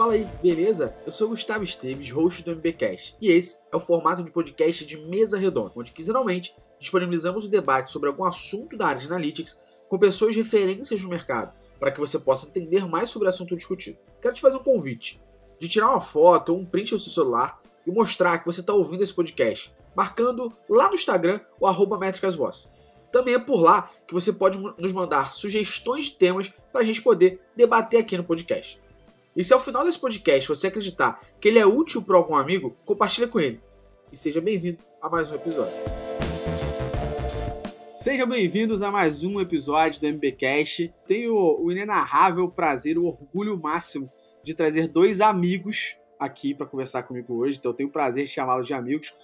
Fala aí, beleza? Eu sou Gustavo Esteves, host do MBcast, e esse é o formato de podcast de mesa redonda, onde quinzenalmente disponibilizamos o debate sobre algum assunto da área de analytics com pessoas referências no mercado, para que você possa entender mais sobre o assunto discutido. Quero te fazer um convite de tirar uma foto ou um print do seu celular e mostrar que você está ouvindo esse podcast, marcando lá no Instagram o arroba métricasvoz. Também é por lá que você pode nos mandar sugestões de temas para a gente poder debater aqui no podcast. E se ao final desse podcast você acreditar que ele é útil para algum amigo, compartilha com ele. E seja bem-vindo a mais um episódio. Sejam bem-vindos a mais um episódio do MBcast. Tenho o inenarrável prazer, o orgulho máximo de trazer dois amigos aqui para conversar comigo hoje. Então eu tenho o prazer de chamá-los de amigos.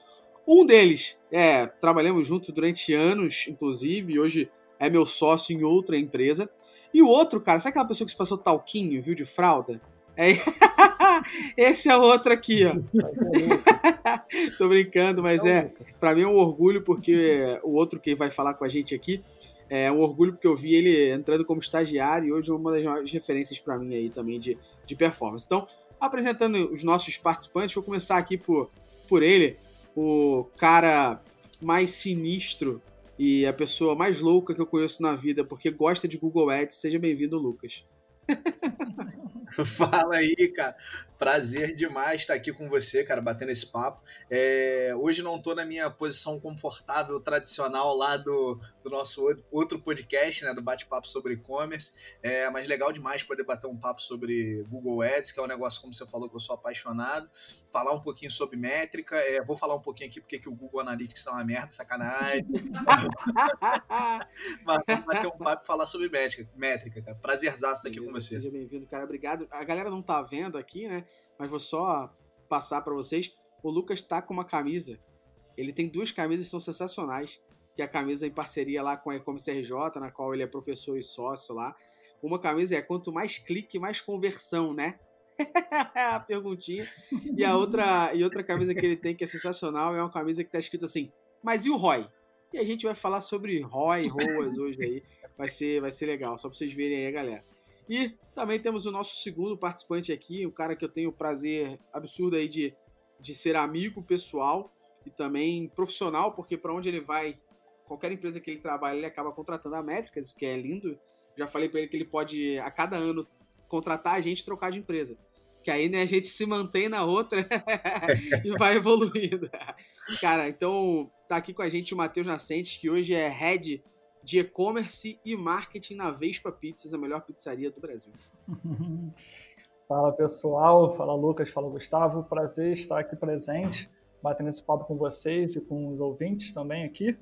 Um deles, é, trabalhamos juntos durante anos, inclusive, e hoje é meu sócio em outra empresa. E o outro, cara, sabe aquela pessoa que se passou talquinho, viu, de fralda? É... Esse é outro aqui, ó. Tô brincando, mas é, para mim é um orgulho porque o outro que vai falar com a gente aqui é um orgulho porque eu vi ele entrando como estagiário e hoje é uma das maiores referências para mim aí também de, de performance. Então, apresentando os nossos participantes, vou começar aqui por, por ele, o cara mais sinistro e a pessoa mais louca que eu conheço na vida porque gosta de Google Ads. Seja bem-vindo, Lucas. Fala aí, cara. Prazer demais estar aqui com você, cara, batendo esse papo. É, hoje não estou na minha posição confortável tradicional lá do, do nosso outro podcast, né, do bate-papo sobre e-commerce, é, mas legal demais poder bater um papo sobre Google Ads, que é um negócio, como você falou, que eu sou apaixonado. Falar um pouquinho sobre métrica, é, vou falar um pouquinho aqui porque que o Google Analytics é uma merda, sacanagem. mas bater um papo e falar sobre métrica, métrica cara. Prazerzaço estar aqui com você. Seja bem-vindo, cara. Obrigado. A galera não tá vendo aqui, né? Mas vou só passar para vocês. O Lucas tá com uma camisa. Ele tem duas camisas que são sensacionais. Que é a camisa em parceria lá com a E-Commerce RJ, na qual ele é professor e sócio lá. Uma camisa é quanto mais clique, mais conversão, né? a perguntinha. E a outra, e outra camisa que ele tem que é sensacional é uma camisa que tá escrito assim: "Mas e o ROI?" E a gente vai falar sobre ROI, ROAS hoje aí. Vai ser, vai ser legal, só para vocês verem aí, galera. E também temos o nosso segundo participante aqui, um cara que eu tenho o prazer absurdo aí de, de ser amigo pessoal e também profissional, porque para onde ele vai, qualquer empresa que ele trabalha, ele acaba contratando a Métricas, o que é lindo. Já falei para ele que ele pode, a cada ano, contratar a gente e trocar de empresa. Que aí né, a gente se mantém na outra e vai evoluindo. Cara, então tá aqui com a gente o Matheus Nascentes, que hoje é head de e-commerce e marketing na Vespa Pizzas, a melhor pizzaria do Brasil. Fala pessoal, fala Lucas, fala Gustavo, prazer estar aqui presente, batendo esse papo com vocês e com os ouvintes também aqui.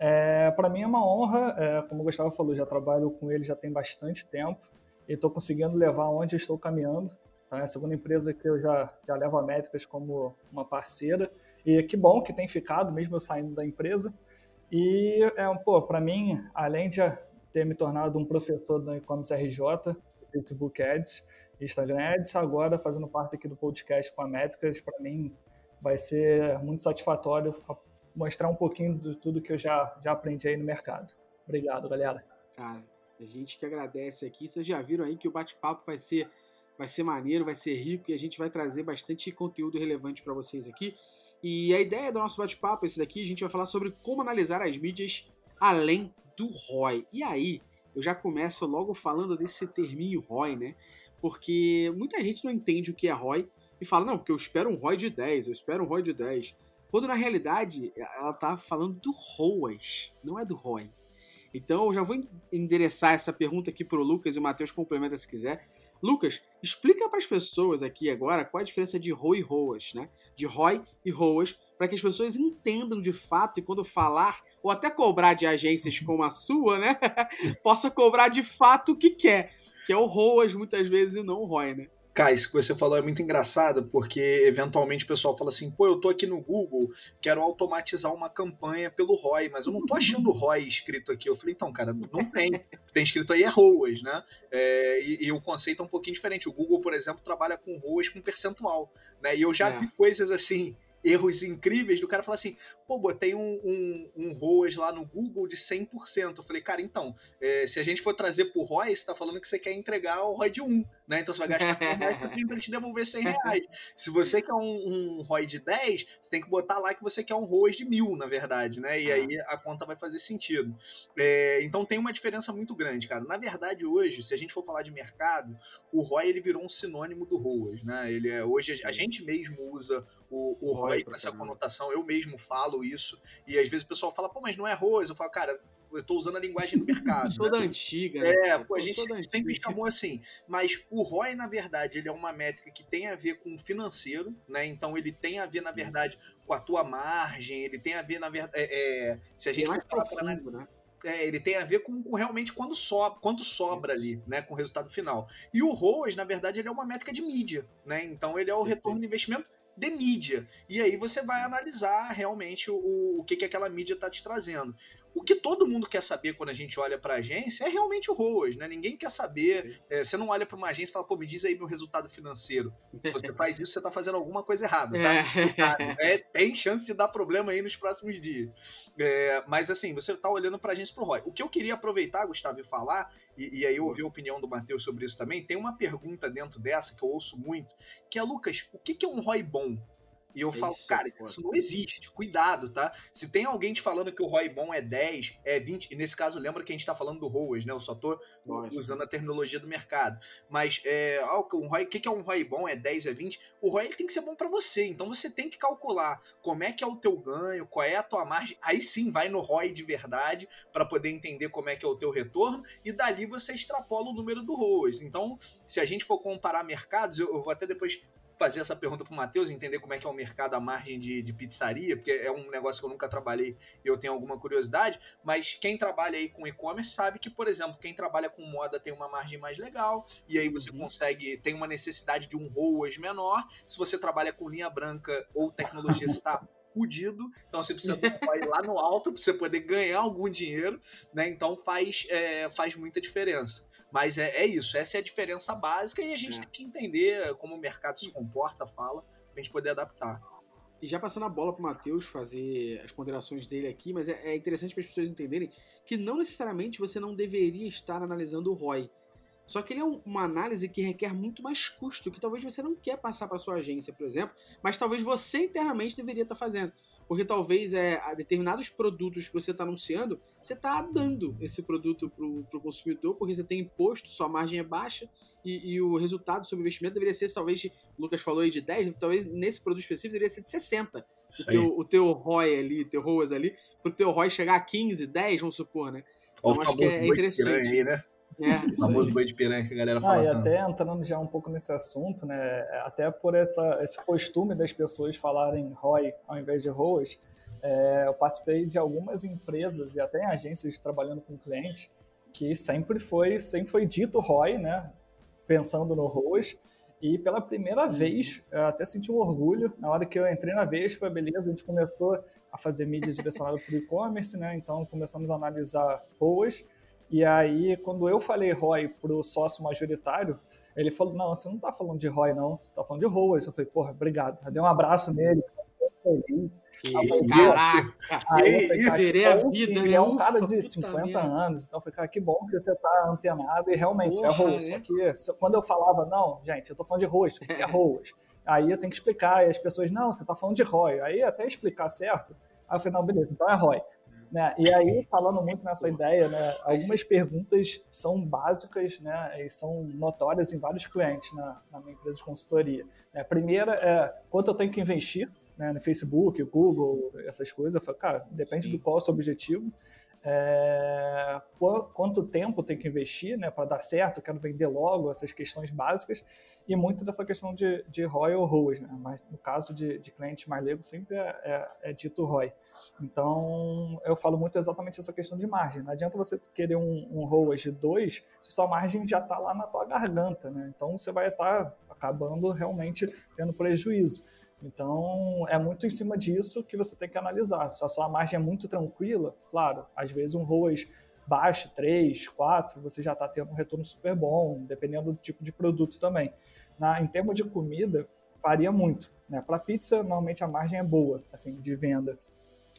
É, Para mim é uma honra, é, como o Gustavo falou, já trabalho com ele já tem bastante tempo e estou conseguindo levar onde estou caminhando. Tá? É a segunda empresa que eu já, já levo a Métricas como uma parceira e que bom que tem ficado, mesmo eu saindo da empresa. E, é, pô, para mim, além de ter me tornado um professor do e-commerce RJ, Facebook Ads, Instagram Ads, agora fazendo parte aqui do podcast com a Métricas, para mim vai ser muito satisfatório mostrar um pouquinho de tudo que eu já, já aprendi aí no mercado. Obrigado, galera. Cara, a gente que agradece aqui. Vocês já viram aí que o bate-papo vai ser, vai ser maneiro, vai ser rico e a gente vai trazer bastante conteúdo relevante para vocês aqui. E a ideia do nosso bate-papo, esse daqui, a gente vai falar sobre como analisar as mídias além do ROI. E aí, eu já começo logo falando desse terminho ROI, né? Porque muita gente não entende o que é ROI e fala, não, porque eu espero um ROI de 10, eu espero um ROI de 10. Quando na realidade ela tá falando do ROAS, não é do ROI. Então eu já vou endereçar essa pergunta aqui pro Lucas e o Matheus complementa se quiser. Lucas, explica para as pessoas aqui agora qual a diferença de ROI e ROAS, né? De ROI e ROAS, para que as pessoas entendam de fato e quando falar, ou até cobrar de agências como a sua, né? possa cobrar de fato o que quer, que é o ROAS muitas vezes e não o ROI, né? Cara, isso que você falou é muito engraçado, porque eventualmente o pessoal fala assim, pô, eu tô aqui no Google, quero automatizar uma campanha pelo ROI, mas eu não tô achando ROI escrito aqui. Eu falei, então, cara, não tem. Tem escrito aí é ROAS, né? É, e, e, o conceito é um pouquinho diferente. O Google, por exemplo, trabalha com ROAS com percentual, né? E eu já é. vi coisas assim, erros incríveis do cara falar assim, pô, botei um, um, um ROAS lá no Google de 100%. Eu falei, cara, então, é, se a gente for trazer por ROI, você tá falando que você quer entregar o ROI de 1, né? Então você vai gastar 100 reais pra te devolver 100 reais. Se você quer um, um ROI de 10, você tem que botar lá que você quer um ROAS de 1000, na verdade, né? E aí a conta vai fazer sentido. É, então tem uma diferença muito grande, cara. Na verdade, hoje, se a gente for falar de mercado, o ROI ele virou um sinônimo do ROAS, né? Ele é, hoje a gente mesmo usa o, o ROI com essa conotação, eu mesmo falo isso, e às vezes o pessoal fala, pô, mas não é ROAS, eu falo, cara, eu estou usando a linguagem do mercado. Sou né? da antiga. Né? É, pô, a gente sempre chamou assim. Mas o ROI, na verdade, ele é uma métrica que tem a ver com o financeiro, né? Então ele tem a ver, na verdade, com a tua margem, ele tem a ver, na verdade. É, é, se a gente é for profundo, né? É, ele tem a ver com, com, realmente quando sobra, quanto sobra ali, né, com o resultado final. E o ROAS, na verdade, ele é uma métrica de mídia, né? Então ele é o retorno de investimento de mídia. E aí você vai analisar realmente o, o que, que aquela mídia está te trazendo. O que todo mundo quer saber quando a gente olha para a agência é realmente o ROAS, né? Ninguém quer saber. É, você não olha para uma agência e fala, pô, me diz aí meu resultado financeiro. Se você faz isso, você está fazendo alguma coisa errada, tá? É. é, tem chance de dar problema aí nos próximos dias. É, mas assim, você está olhando para a agência pro ROI. O que eu queria aproveitar, Gustavo, e falar, e, e aí eu ouvi a opinião do Matheus sobre isso também, tem uma pergunta dentro dessa que eu ouço muito, que é, Lucas, o que, que é um ROI bom? E eu falo, cara, isso não existe, cuidado, tá? Se tem alguém te falando que o ROI bom é 10, é 20, e nesse caso lembra que a gente tá falando do ROAS, né? Eu só tô Lógico. usando a terminologia do mercado. Mas é, um ROI, o que, que é um ROI bom? É 10, é 20? O ROI tem que ser bom para você, então você tem que calcular como é que é o teu ganho, qual é a tua margem, aí sim vai no ROI de verdade para poder entender como é que é o teu retorno e dali você extrapola o número do ROAS. Então, se a gente for comparar mercados, eu, eu vou até depois fazer essa pergunta para o Matheus, entender como é que é o mercado à margem de, de, pizzaria, porque é um negócio que eu nunca trabalhei e eu tenho alguma curiosidade, mas quem trabalha aí com e-commerce sabe que, por exemplo, quem trabalha com moda tem uma margem mais legal, e aí você uhum. consegue, tem uma necessidade de um ROAS menor, se você trabalha com linha branca ou tecnologia está fudido, então você precisa ir lá no alto para você poder ganhar algum dinheiro, né? Então faz, é, faz muita diferença. Mas é, é, isso, essa é a diferença básica e a gente é. tem que entender como o mercado se comporta, fala, para a gente poder adaptar. E já passando a bola para o Matheus fazer as ponderações dele aqui, mas é, é interessante para as pessoas entenderem que não necessariamente você não deveria estar analisando o ROI. Só que ele é um, uma análise que requer muito mais custo, que talvez você não quer passar para sua agência, por exemplo, mas talvez você internamente deveria estar tá fazendo. Porque talvez é, a determinados produtos que você está anunciando, você está dando esse produto para o consumidor, porque você tem imposto, sua margem é baixa, e, e, o resultado sobre o investimento deveria ser, talvez, o Lucas falou aí de 10, talvez nesse produto específico deveria ser de 60. O teu, o teu ROI ali, teu ROAS ali, para o teu ROI chegar a 15, 10, vamos supor, né? Então, acho que é, é interessante. Aí, né? É, o famoso boi de piranha que a galera fala. Ah, e tanto. até entrando já um pouco nesse assunto, né? Até por essa, esse costume das pessoas falarem ROI ao invés de ROAS, é, eu participei de algumas empresas e até em agências trabalhando com clientes que sempre foi, sempre foi dito ROI, né? Pensando no ROAS. E pela primeira vez, eu até senti um orgulho na hora que eu entrei na Vespa, beleza, a gente começou a fazer mídia direcionada para o e-commerce, né? Então começamos a analisar ROAS e aí, quando eu falei ROI pro sócio majoritário, ele falou, não, você não está falando de ROI, não, você está falando de ROAS. Eu falei, porra, obrigado. Eu dei um abraço nele. Que isso, caraca! Aí cara, que a vida, ele é um cara de 50 anos, então eu falei, cara, que bom que você tá antenado e realmente é Porra, é ROAS. Só que quando eu falava, não, gente, eu tô falando de ROAS, é ROAS. Aí eu tenho que explicar, e as pessoas, não, você tá falando de ROI. Aí até explicar certo, aí eu falei, não, beleza, então é ROI. Né? E aí, falando muito nessa ideia, né, algumas perguntas são básicas né, e são notórias em vários clientes na, na minha empresa de consultoria. A primeira é quanto eu tenho que investir né, no Facebook, Google, essas coisas. Eu falo, cara, depende Sim. do qual é o seu objetivo. É, quanto tempo tem que investir né, para dar certo, quero vender logo, essas questões básicas, e muito dessa questão de, de ROI ou ROAS, né? mas no caso de, de clientes mais leigos sempre é, é, é, dito ROI. Então, eu falo muito exatamente essa questão de margem. Não adianta você querer um, um ROAS de 2 se sua margem já está lá na tua garganta, né? Então, você vai estar tá acabando realmente tendo prejuízo. Então, é muito em cima disso que você tem que analisar. Se a sua margem é muito tranquila, claro, às vezes um ROAS baixo, 3, 4, você já está tendo um retorno super bom, dependendo do tipo de produto também. Na, em termos de comida, varia muito. Né? Para pizza, normalmente a margem é boa, assim, de venda.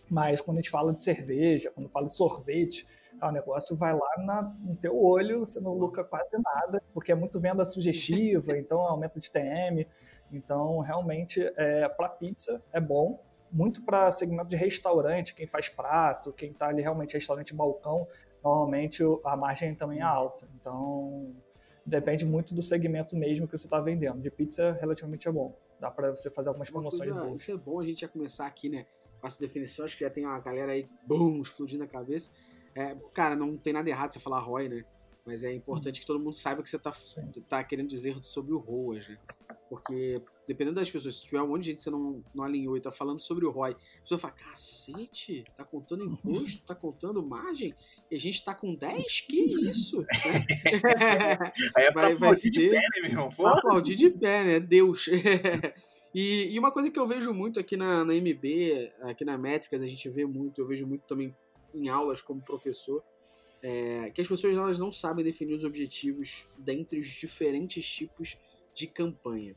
Mas quando a gente fala de cerveja, quando fala de sorvete, o negócio vai lá na, no teu olho, você não lucra quase nada, porque é muito venda sugestiva, então aumento de TM. Então, realmente, é, para pizza é bom, muito para segmento de restaurante, quem faz prato, quem está ali realmente restaurante balcão, normalmente a margem também é alta. Então, depende muito do segmento mesmo que você está vendendo. De pizza, relativamente é bom. Dá para você fazer algumas promoções coisa, boas. Isso é bom a gente já começar aqui, né? Essa definição, acho que já tem uma galera aí, bum, explodindo a cabeça. É, cara, não tem nada errado você falar ROI, né? Mas é importante hum. que todo mundo saiba o que você está tá querendo dizer sobre o ROAS, né? Porque, dependendo das pessoas, se tiver um monte de gente que você não, não alinhou e tá falando sobre o ROI, a pessoa fala, cacete, tá contando imposto, tá contando margem, e a gente tá com 10? Que isso? Aí é pra vai, vai ser... de pé, né, meu irmão? Pra aplaudir de pé, né? Deus. e, e, uma coisa que eu vejo muito aqui na, na MB, aqui na Métricas, a gente vê muito, eu vejo muito também em aulas como professor, é, que as pessoas elas não sabem definir os objetivos dentre os diferentes tipos de campanha.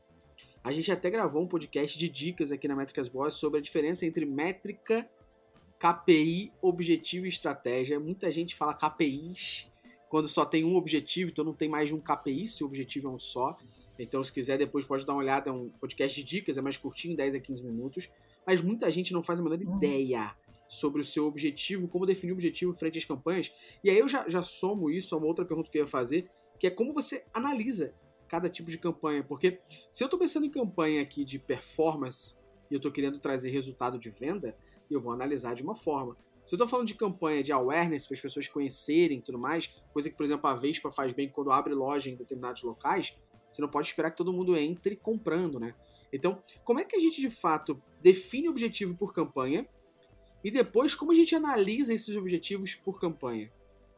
A gente até gravou um podcast de dicas aqui na Métricas Boss sobre a diferença entre métrica, KPI, objetivo e estratégia. Muita gente fala KPIs quando só tem um objetivo, então não tem mais de um KPI se o objetivo é um só. Então, se quiser, depois pode dar uma olhada, é um podcast de dicas, é mais curtinho, 10 a 15 minutos. Mas muita gente não faz a menor hum. ideia sobre o seu objetivo, como definir o objetivo frente às campanhas. E aí eu já, já somo isso a uma outra pergunta que eu ia fazer, que é como você analisa cada tipo de campanha. Porque se eu estou pensando em campanha aqui de performance e eu estou querendo trazer resultado de venda, eu vou analisar de uma forma. Se eu estou falando de campanha de awareness para as pessoas conhecerem e tudo mais, coisa que, por exemplo, a Vespa faz bem quando abre loja em determinados locais, você não pode esperar que todo mundo entre comprando, né? Então, como é que a gente de fato define objetivo por campanha e depois como a gente analisa esses objetivos por campanha?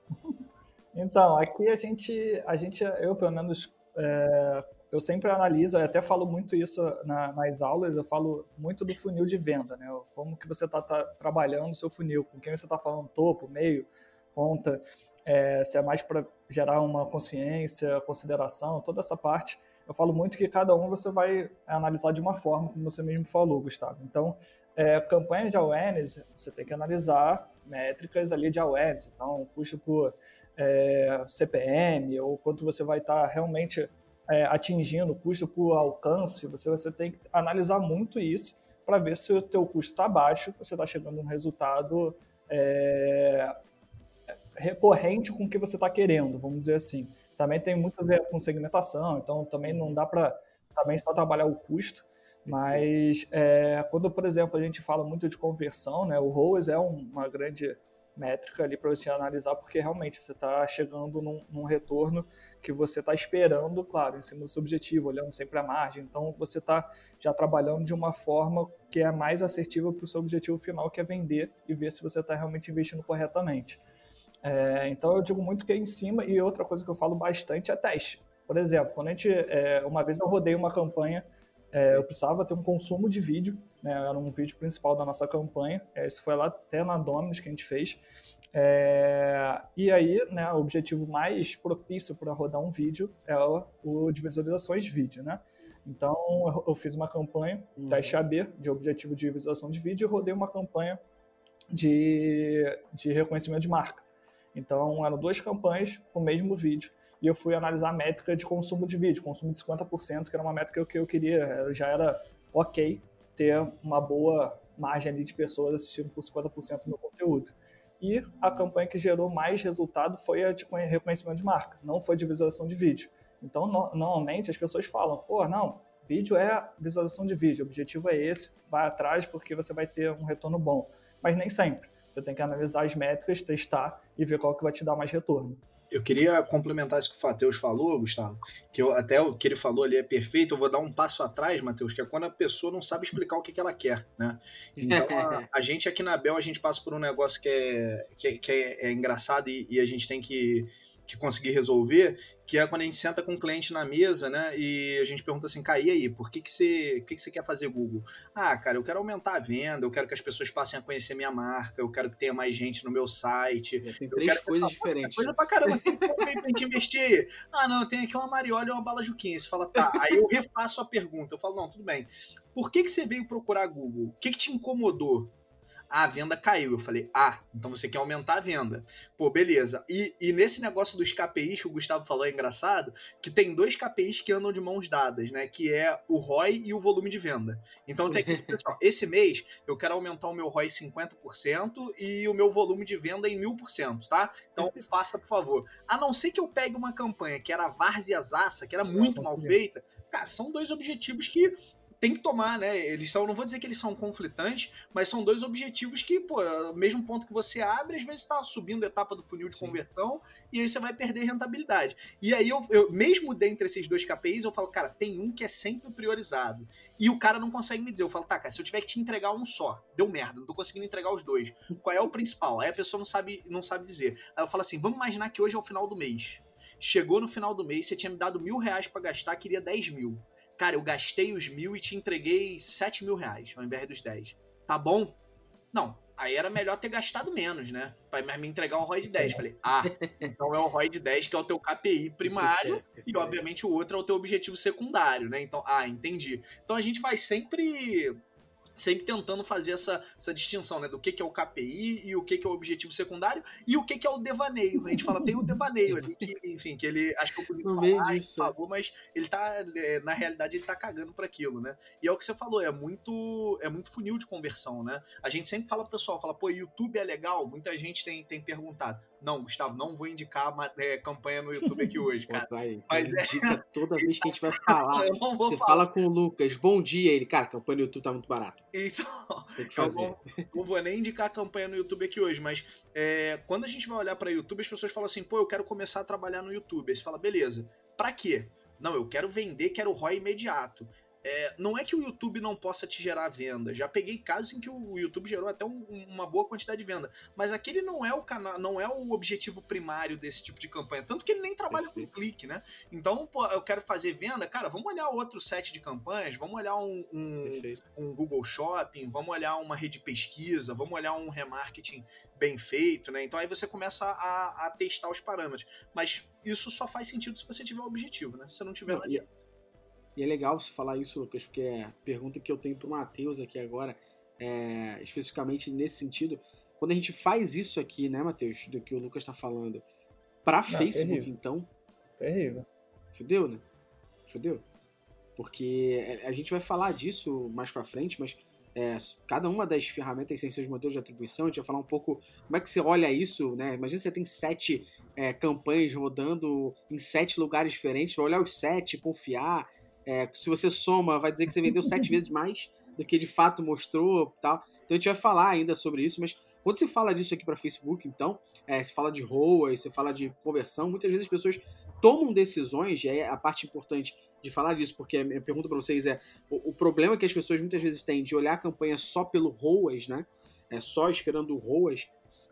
Então, aqui a gente, a gente eu pelo menos é, eu sempre analiso, eu até falo muito isso na, nas aulas, eu falo muito do funil de venda, né? Como que você está tá trabalhando o seu funil, com quem você está falando topo, meio, ponta, é, se é mais para gerar uma consciência, consideração, toda essa parte. Eu falo muito que cada um você vai analisar de uma forma, como você mesmo falou, Gustavo. Então, é, campanha de awareness, você tem que analisar métricas ali de awareness. Então, custo por é, CPM, ou quanto você vai estar tá realmente é, atingindo, custo por alcance, você, você tem que analisar muito isso para ver se o teu custo está baixo, você está chegando a um resultado é, recorrente com o que você está querendo, vamos dizer assim. Também tem muito a ver com segmentação, então também não dá para também só trabalhar o custo, mas é, quando, por exemplo, a gente fala muito de conversão, né, o ROAS é uma grande métrica ali para você analisar, porque realmente você está chegando num, num, retorno que você está esperando, claro, em cima do seu objetivo, olhando sempre a margem. Então, você está já trabalhando de uma forma que é mais assertiva para o seu objetivo final, que é vender e ver se você está realmente investindo corretamente. É, então, eu digo muito que é em cima, e outra coisa que eu falo bastante é teste. Por exemplo, quando a gente, é, uma vez eu rodei uma campanha é, eu precisava ter um consumo de vídeo, né, era um vídeo principal da nossa campanha, é, isso foi lá até na Dominus que a gente fez, é, e aí né, o objetivo mais propício para rodar um vídeo é o, o de visualizações de vídeo, né? Então eu fiz uma campanha uhum. teste AB de objetivo de visualização de vídeo e rodei uma campanha de, de reconhecimento de marca. Então eram duas campanhas com o mesmo vídeo e eu fui analisar a métrica de consumo de vídeo, consumo de 50%, que era uma métrica que eu queria, já era ok ter uma boa margem ali de pessoas assistindo por 50% do meu conteúdo. E a campanha que gerou mais resultado foi a de reconhecimento de marca, não foi de visualização de vídeo. Então, no, normalmente as pessoas falam, pô, não, vídeo é visualização de vídeo, o objetivo é esse, vai atrás porque você vai ter um retorno bom. Mas nem sempre. Você tem que analisar as métricas, testar e ver qual que vai te dar mais retorno eu queria complementar isso que o Fateus falou, Gustavo, que eu, até o que ele falou ali é perfeito. Eu vou dar um passo atrás, Matheus, que é quando a pessoa não sabe explicar o que, que ela quer, né? Então, a, a, gente aqui na Bel, a gente passa por um negócio que é, que, é, que é, é engraçado e, e, a gente tem que que consegui resolver, que é quando a gente senta com o um cliente na mesa, né? E a gente pergunta assim, cara, e aí, por que, que, você, que, que você quer fazer Google? Ah, cara, eu quero aumentar a venda, eu quero que as pessoas passem a conhecer minha marca, eu quero que tenha mais gente no meu site. Tem eu quero coisas diferentes. Coisa pra caramba, tem pra gente investir. Ah, não, tem aqui uma Mariola e uma bala Juquinha. Você fala, tá. Aí eu refaço a pergunta. Eu falo, não, tudo bem. Por que, que você veio procurar Google? O que, que te incomodou? Ah, a venda caiu. Eu falei, ah, então você quer aumentar a venda. Pô, beleza. E, e nesse negócio dos KPIs que o Gustavo falou é engraçado, que tem dois KPIs que andam de mãos dadas, né? Que é o ROI e o volume de venda. Então tem que, pessoal, esse mês eu quero aumentar o meu ROI 50% e o meu volume de venda em 1000%, tá? Então faça, por favor. A não ser que eu pegue uma campanha que era Várzea Zaça, que era muito mal feita, cara, são dois objetivos que tem que tomar, né? Eles são, não vou dizer que eles são conflitantes, mas são dois objetivos que, pô, mesmo ponto que você abre, às vezes está subindo a etapa do funil de Sim. conversão e aí você vai perder rentabilidade. E aí eu, eu, mesmo dentre esses dois KPIs, eu falo, cara, tem um que é sempre priorizado. E o cara não consegue me dizer. Eu falo, tá, cara, se eu tiver que te entregar um só, deu merda, não tô conseguindo entregar os dois. Qual é o principal? Aí a pessoa não sabe, não sabe dizer. Aí eu falo assim, vamos imaginar que hoje é o final do mês. Chegou no final do mês, você tinha me dado mil reais para gastar, queria 10 mil. Cara, eu gastei os mil e te entreguei sete mil reais ao invés dos 10. Tá bom? Não. Aí era melhor ter gastado menos, né? Pra me entregar um ROI de 10. Falei, ah, então é o ROI de 10 que é o teu KPI primário e, obviamente, o outro é o teu objetivo secundário, né? Então, ah, entendi. Então a gente vai sempre sempre tentando fazer essa, essa distinção, né? Do que, que é o KPI e o que, que é o objetivo secundário e o que, que é o devaneio. A gente fala, tem o devaneio ali, que, enfim, que ele acho que eu podia falar, disso, falou, mas ele tá, é, na realidade, ele tá cagando para aquilo, né? E é o que você falou, é muito, é muito funil de conversão, né? A gente sempre fala pro pessoal, fala, pô, YouTube é legal? Muita gente tem, tem perguntado. Não, Gustavo, não vou indicar uma é, campanha no YouTube aqui hoje, cara. Pô, vai, mas é... toda vez que a gente vai falar. Você falar. fala com o Lucas, bom dia, ele, cara, a campanha no YouTube tá muito barata. Então, Tem que fazer. Não, não, vou nem indicar a campanha no YouTube aqui hoje, mas é, quando a gente vai olhar para YouTube, as pessoas falam assim, pô, eu quero começar a trabalhar no YouTube. Aí você fala, beleza, para quê? Não, eu quero vender, quero ROI imediato. É, não é que o YouTube não possa te gerar venda. Já peguei casos em que o YouTube gerou até um, uma boa quantidade de venda. Mas aquele não é o canal, não é o objetivo primário desse tipo de campanha. Tanto que ele nem trabalha Perfeito. com clique, né? Então, pô, eu quero fazer venda, cara, vamos olhar outro set de campanhas, vamos olhar um, um, um Google Shopping, vamos olhar uma rede de pesquisa, vamos olhar um remarketing bem feito, né? Então aí você começa a, a testar os parâmetros. Mas isso só faz sentido se você tiver um objetivo, né? Se você não tiver, não e é legal você falar isso, Lucas, porque é a pergunta que eu tenho para o Matheus aqui agora, é, especificamente nesse sentido. Quando a gente faz isso aqui, né, Matheus, do que o Lucas está falando, para Facebook, terrível. então. Terrível. Fudeu, né? Fudeu. Porque é, a gente vai falar disso mais para frente, mas é, cada uma das ferramentas tem seus modelos de atribuição. A gente vai falar um pouco como é que você olha isso, né? Imagina você tem sete é, campanhas rodando em sete lugares diferentes, vai olhar os sete, confiar, é, se você soma, vai dizer que você vendeu sete vezes mais do que de fato mostrou tal. Então a gente vai falar ainda sobre isso, mas quando se fala disso aqui para Facebook, então, é, se fala de ROAS, se fala de conversão, muitas vezes as pessoas tomam decisões, e é a parte importante de falar disso, porque a minha pergunta para vocês é, o, o, problema que as pessoas muitas vezes têm de olhar a campanha só pelo ROAS, né, é só esperando o ROAS,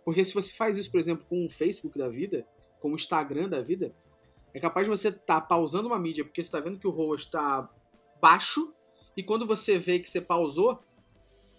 porque se você faz isso, por exemplo, com o Facebook da vida, com o Instagram da vida, é capaz de você estar tá pausando uma mídia porque você está vendo que o ROAS está baixo e quando você vê que você pausou,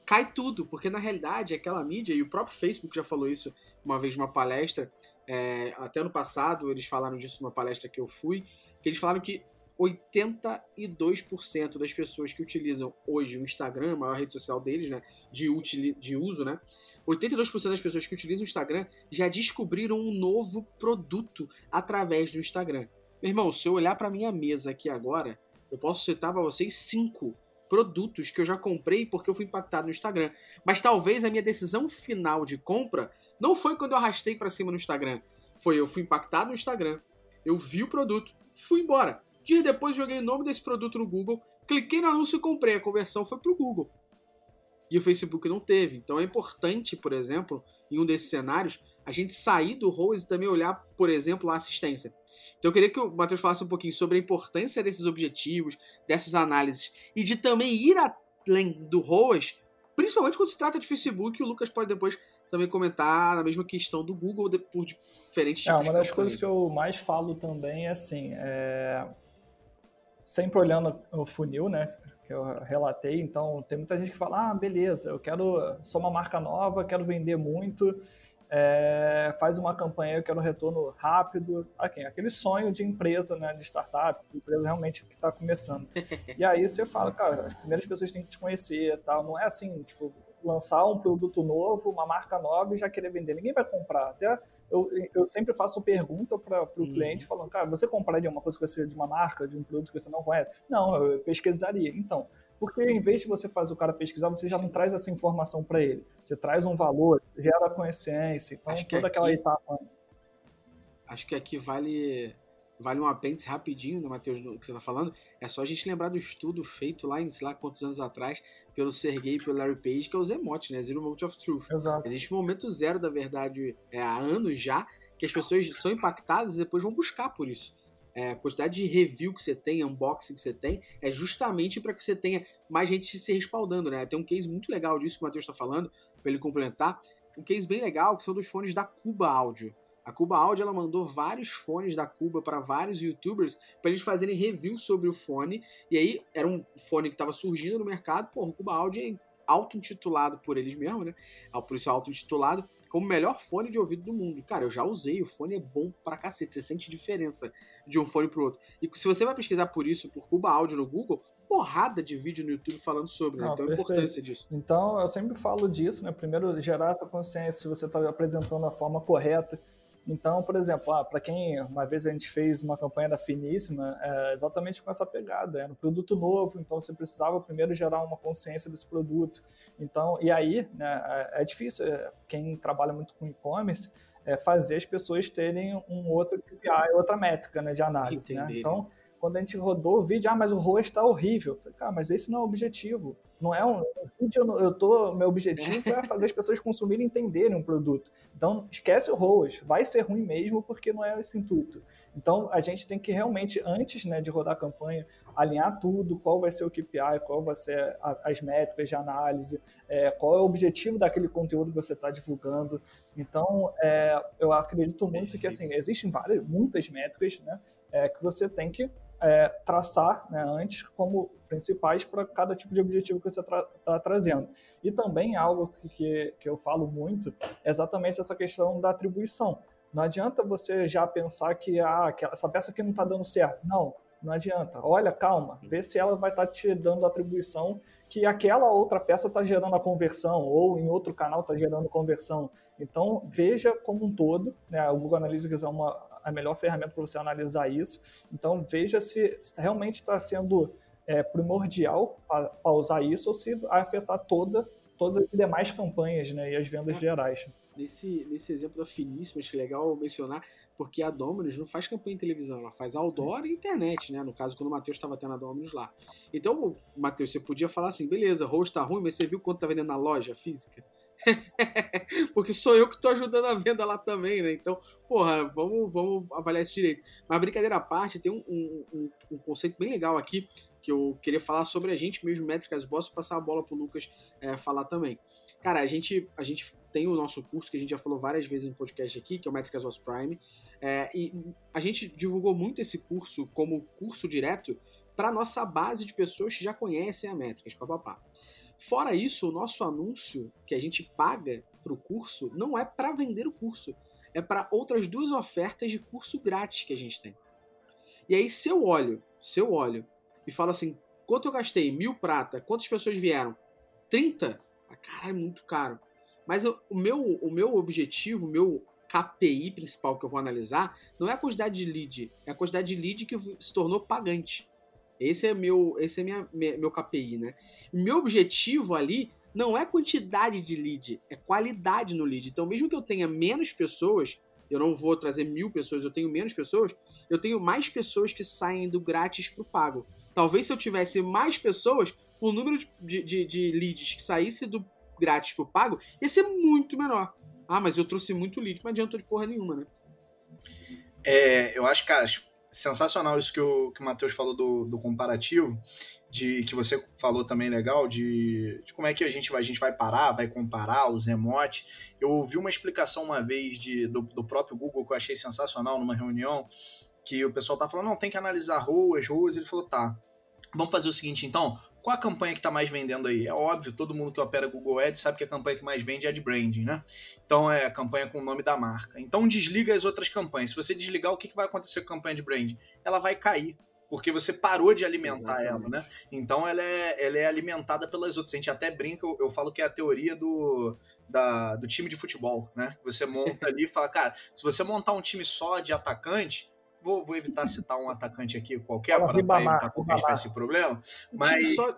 cai tudo, porque na realidade aquela mídia, e o próprio Facebook já falou isso uma vez numa palestra, é, até no passado eles falaram disso numa palestra que eu fui, que eles falaram que 82% das pessoas que utilizam hoje o Instagram, a maior rede social deles, né, de, de uso, né, 82% das pessoas que utilizam o Instagram já descobriram um novo produto através do Instagram. Meu irmão, se eu olhar para minha mesa aqui agora, eu posso citar para vocês cinco produtos que eu já comprei porque eu fui impactado no Instagram. Mas talvez a minha decisão final de compra não foi quando eu arrastei para cima no Instagram. Foi eu fui impactado no Instagram, eu vi o produto, fui embora. Dias depois joguei o nome desse produto no Google, cliquei no anúncio e comprei. A conversão foi pro Google e o Facebook não teve. Então é importante, por exemplo, em um desses cenários, a gente sair do ROAS e também olhar, por exemplo, a assistência. Então eu queria que o Matheus falasse um pouquinho sobre a importância desses objetivos, dessas análises e de também ir além do ROAS, principalmente quando se trata de Facebook, o Lucas pode depois também comentar na mesma questão do Google por diferentes é, tipos é, uma das coisas que eu mais falo também é assim, é... sempre olhando o funil, né? Que eu relatei, então tem muita gente que fala, ah, beleza, eu quero, sou uma marca nova, quero vender muito, é, faz uma campanha, eu quero um retorno rápido, aqui, aquele sonho de empresa, né, de startup, de empresa realmente que está começando. E aí você fala, cara, as primeiras pessoas têm que te conhecer, tal. não é assim, tipo, lançar um produto novo, uma marca nova e já querer vender. Ninguém vai comprar. Até eu, eu sempre faço pergunta para o uhum. cliente falando, cara, você compraria uma coisa que você de uma marca, de um produto que você não conhece? Não, eu pesquisaria. Então, porque em vez de você fazer o cara pesquisar, você já não traz essa informação para ele. Você traz um valor, gera consciência, então Acho toda aquela etapa. Acho que aqui vale vale um apêndice rapidinho, né, Matheus, do que você está falando. É só a gente lembrar do estudo feito lá em sei lá quantos anos atrás pelo Sergey e pelo Larry Page, que é os emotes, né? Zero Moment of Truth. Exato. Existe um momento zero da verdade é, há anos já, que as pessoas são impactadas e depois vão buscar por isso é, a quantidade de review que você tem, unboxing que você tem, é justamente para que você tenha mais gente se respaldando, né? Tem um case muito legal disso que o Matheus está falando, para ele complementar. Um case bem legal que são dos fones da Cuba Audio. A Cuba Audio ela mandou vários fones da Cuba para vários youtubers para eles fazerem review sobre o fone. E aí era um fone que estava surgindo no mercado. Pô, o Cuba Audio é auto-intitulado por eles mesmos, né? Por isso auto-intitulado como o melhor fone de ouvido do mundo. Cara, eu já usei, o fone é bom pra cacete, você sente diferença de um fone pro outro. E se você vai pesquisar por isso, por Cuba Áudio no Google, porrada de vídeo no YouTube falando sobre, né? Não, então a importância disso. Então, eu sempre falo disso, né? Primeiro, gerar a consciência se você está apresentando a forma correta então, por exemplo, ah, para quem uma vez a gente fez uma campanha da Finíssima, é exatamente com essa pegada, era um produto novo, então você precisava primeiro gerar uma consciência desse produto. Então, e aí, né, é, é difícil, é, quem trabalha muito com e-commerce, é fazer as pessoas terem um outro KPI, outra métrica né, de análise. Né? Então, quando a gente rodou o vídeo, ah, mas o rosto está horrível. Eu falei, cara, mas esse não é o objetivo. Não é um. Eu, eu tô, meu objetivo é fazer as pessoas consumirem e entenderem um produto. Então, esquece o ROAS. Vai ser ruim mesmo porque não é esse intuito. Então, a gente tem que realmente, antes né, de rodar a campanha, alinhar tudo, qual vai ser o KPI, qual vai ser a, as métricas de análise, é, qual é o objetivo daquele conteúdo que você está divulgando. Então, é, eu acredito muito que, assim, existem várias, muitas métricas, né, é, que você tem que é, traçar né, antes como principais para cada tipo de objetivo que você está tra trazendo. E também algo que, que eu falo muito é exatamente essa questão da atribuição. Não adianta você já pensar que ah, essa peça aqui não está dando certo. Não, não adianta. Olha, calma, vê se ela vai estar tá te dando atribuição que aquela outra peça está gerando a conversão, ou em outro canal está gerando conversão. Então, veja como um todo, né? o Google Analytics é uma, a melhor ferramenta para você analisar isso. Então, veja se, se realmente está sendo é, primordial para usar isso ou se vai afetar toda, todas as demais campanhas né, e as vendas é, gerais. Nesse, nesse exemplo da Finíssima, acho que é legal mencionar, porque a Dominus não faz campanha em televisão, ela faz outdoor e internet, né? No caso, quando o Matheus estava tendo a Dominus lá. Então, Matheus, você podia falar assim, beleza, host tá ruim, mas você viu quanto tá vendendo na loja física? Porque sou eu que tô ajudando a venda lá também, né? Então, porra, vamos, vamos avaliar isso direito. Mas brincadeira à parte, tem um, um, um, conceito bem legal aqui que eu queria falar sobre a gente mesmo, Métricas Boss, passar a bola pro Lucas é, falar também. Cara, a gente, a gente tem o nosso curso que a gente já falou várias vezes no podcast aqui, que é o Métricas Boss Prime. É, e a gente divulgou muito esse curso como curso direto para nossa base de pessoas que já conhecem a Métricas, papapá. Fora isso, o nosso anúncio que a gente paga para o curso não é para vender o curso, é para outras duas ofertas de curso grátis que a gente tem. E aí, se eu olho, se eu olho e falo assim, quanto eu gastei? Mil prata, quantas pessoas vieram? 30? Ah, caralho, é muito caro. Mas eu, o, meu, o meu objetivo, o meu KPI principal que eu vou analisar, não é a quantidade de lead, é a quantidade de lead que se tornou pagante. Esse é meu, esse é minha, meu KPI, né? Meu objetivo ali não é quantidade de lead, é qualidade no lead. Então, mesmo que eu tenha menos pessoas, eu não vou trazer mil pessoas, eu tenho menos pessoas, eu tenho mais pessoas que saem do grátis pro pago. Talvez se eu tivesse mais pessoas, o número de, de, de leads que saísse do grátis pro pago ia ser muito menor. Ah, mas eu trouxe muito lead, não adiantou de porra nenhuma, né? É, eu acho, cara, sensacional isso que o, que o Matheus falou do, do comparativo, de que você falou também legal, de, de, como é que a gente vai, a gente vai parar, vai comparar os emotes. Eu ouvi uma explicação uma vez de, do, do próprio Google que eu achei sensacional numa reunião, que o pessoal tá falando, não, tem que analisar ruas, ruas, ele falou, tá. Vamos fazer o seguinte, então, qual a campanha que está mais vendendo aí? É óbvio, todo mundo que opera Google Ads sabe que a campanha que mais vende é de branding, né? Então é a campanha com o nome da marca. Então desliga as outras campanhas. Se você desligar, o que, que vai acontecer com a campanha de branding? Ela vai cair porque você parou de alimentar Exatamente. ela, né? Então ela é, ela é alimentada pelas outras. A gente até brinca, eu, eu falo que é a teoria do, da, do time de futebol, né? Você monta ali e fala, cara, se você montar um time só de atacante, vou, vou evitar citar um atacante aqui qualquer para evitar qualquer espécie de problema. Mas. Só...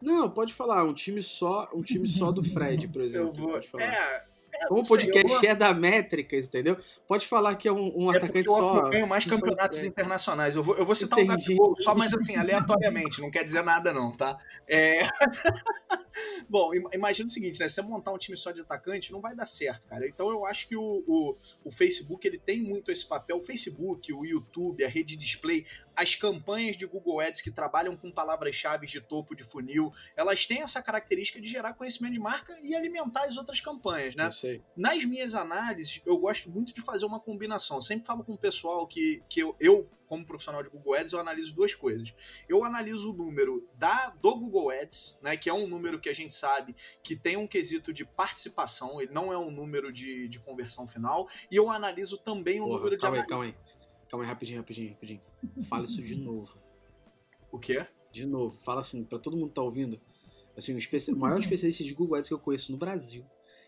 Não, pode falar, um time só, um time só do Fred, por exemplo. Eu vou... É, como o podcast é da métricas, entendeu? Pode falar que é um, um é atacante só. Eu ganho mais campeonatos é. internacionais. Eu vou, eu vou citar Entendi. um Gabigol só, mas assim, aleatoriamente, não quer dizer nada, não, tá? É... Bom, imagina o seguinte, né? Se você montar um time só de atacante, não vai dar certo, cara. Então eu acho que o, o, o Facebook ele tem muito esse papel. O Facebook, o YouTube, a rede display, as campanhas de Google Ads que trabalham com palavras-chave de topo de funil, elas têm essa característica de gerar conhecimento de marca e alimentar as outras campanhas, né? Nas minhas análises, eu gosto muito de fazer uma combinação. Eu sempre falo com o pessoal que, que eu, eu como profissional de Google Ads, eu analiso duas coisas. Eu analiso o número da, do Google Ads, né, que é um número que a gente sabe que tem um quesito de participação, ele não é um número de, de conversão final, e eu analiso também o Porra, número calma de... Aí, calma aí, calma aí, rapidinho, rapidinho, rapidinho. Fala isso de novo. O quê? De novo, fala assim, para todo mundo que tá ouvindo, assim, o, especi... o maior especialista de Google Ads que eu conheço no Brasil,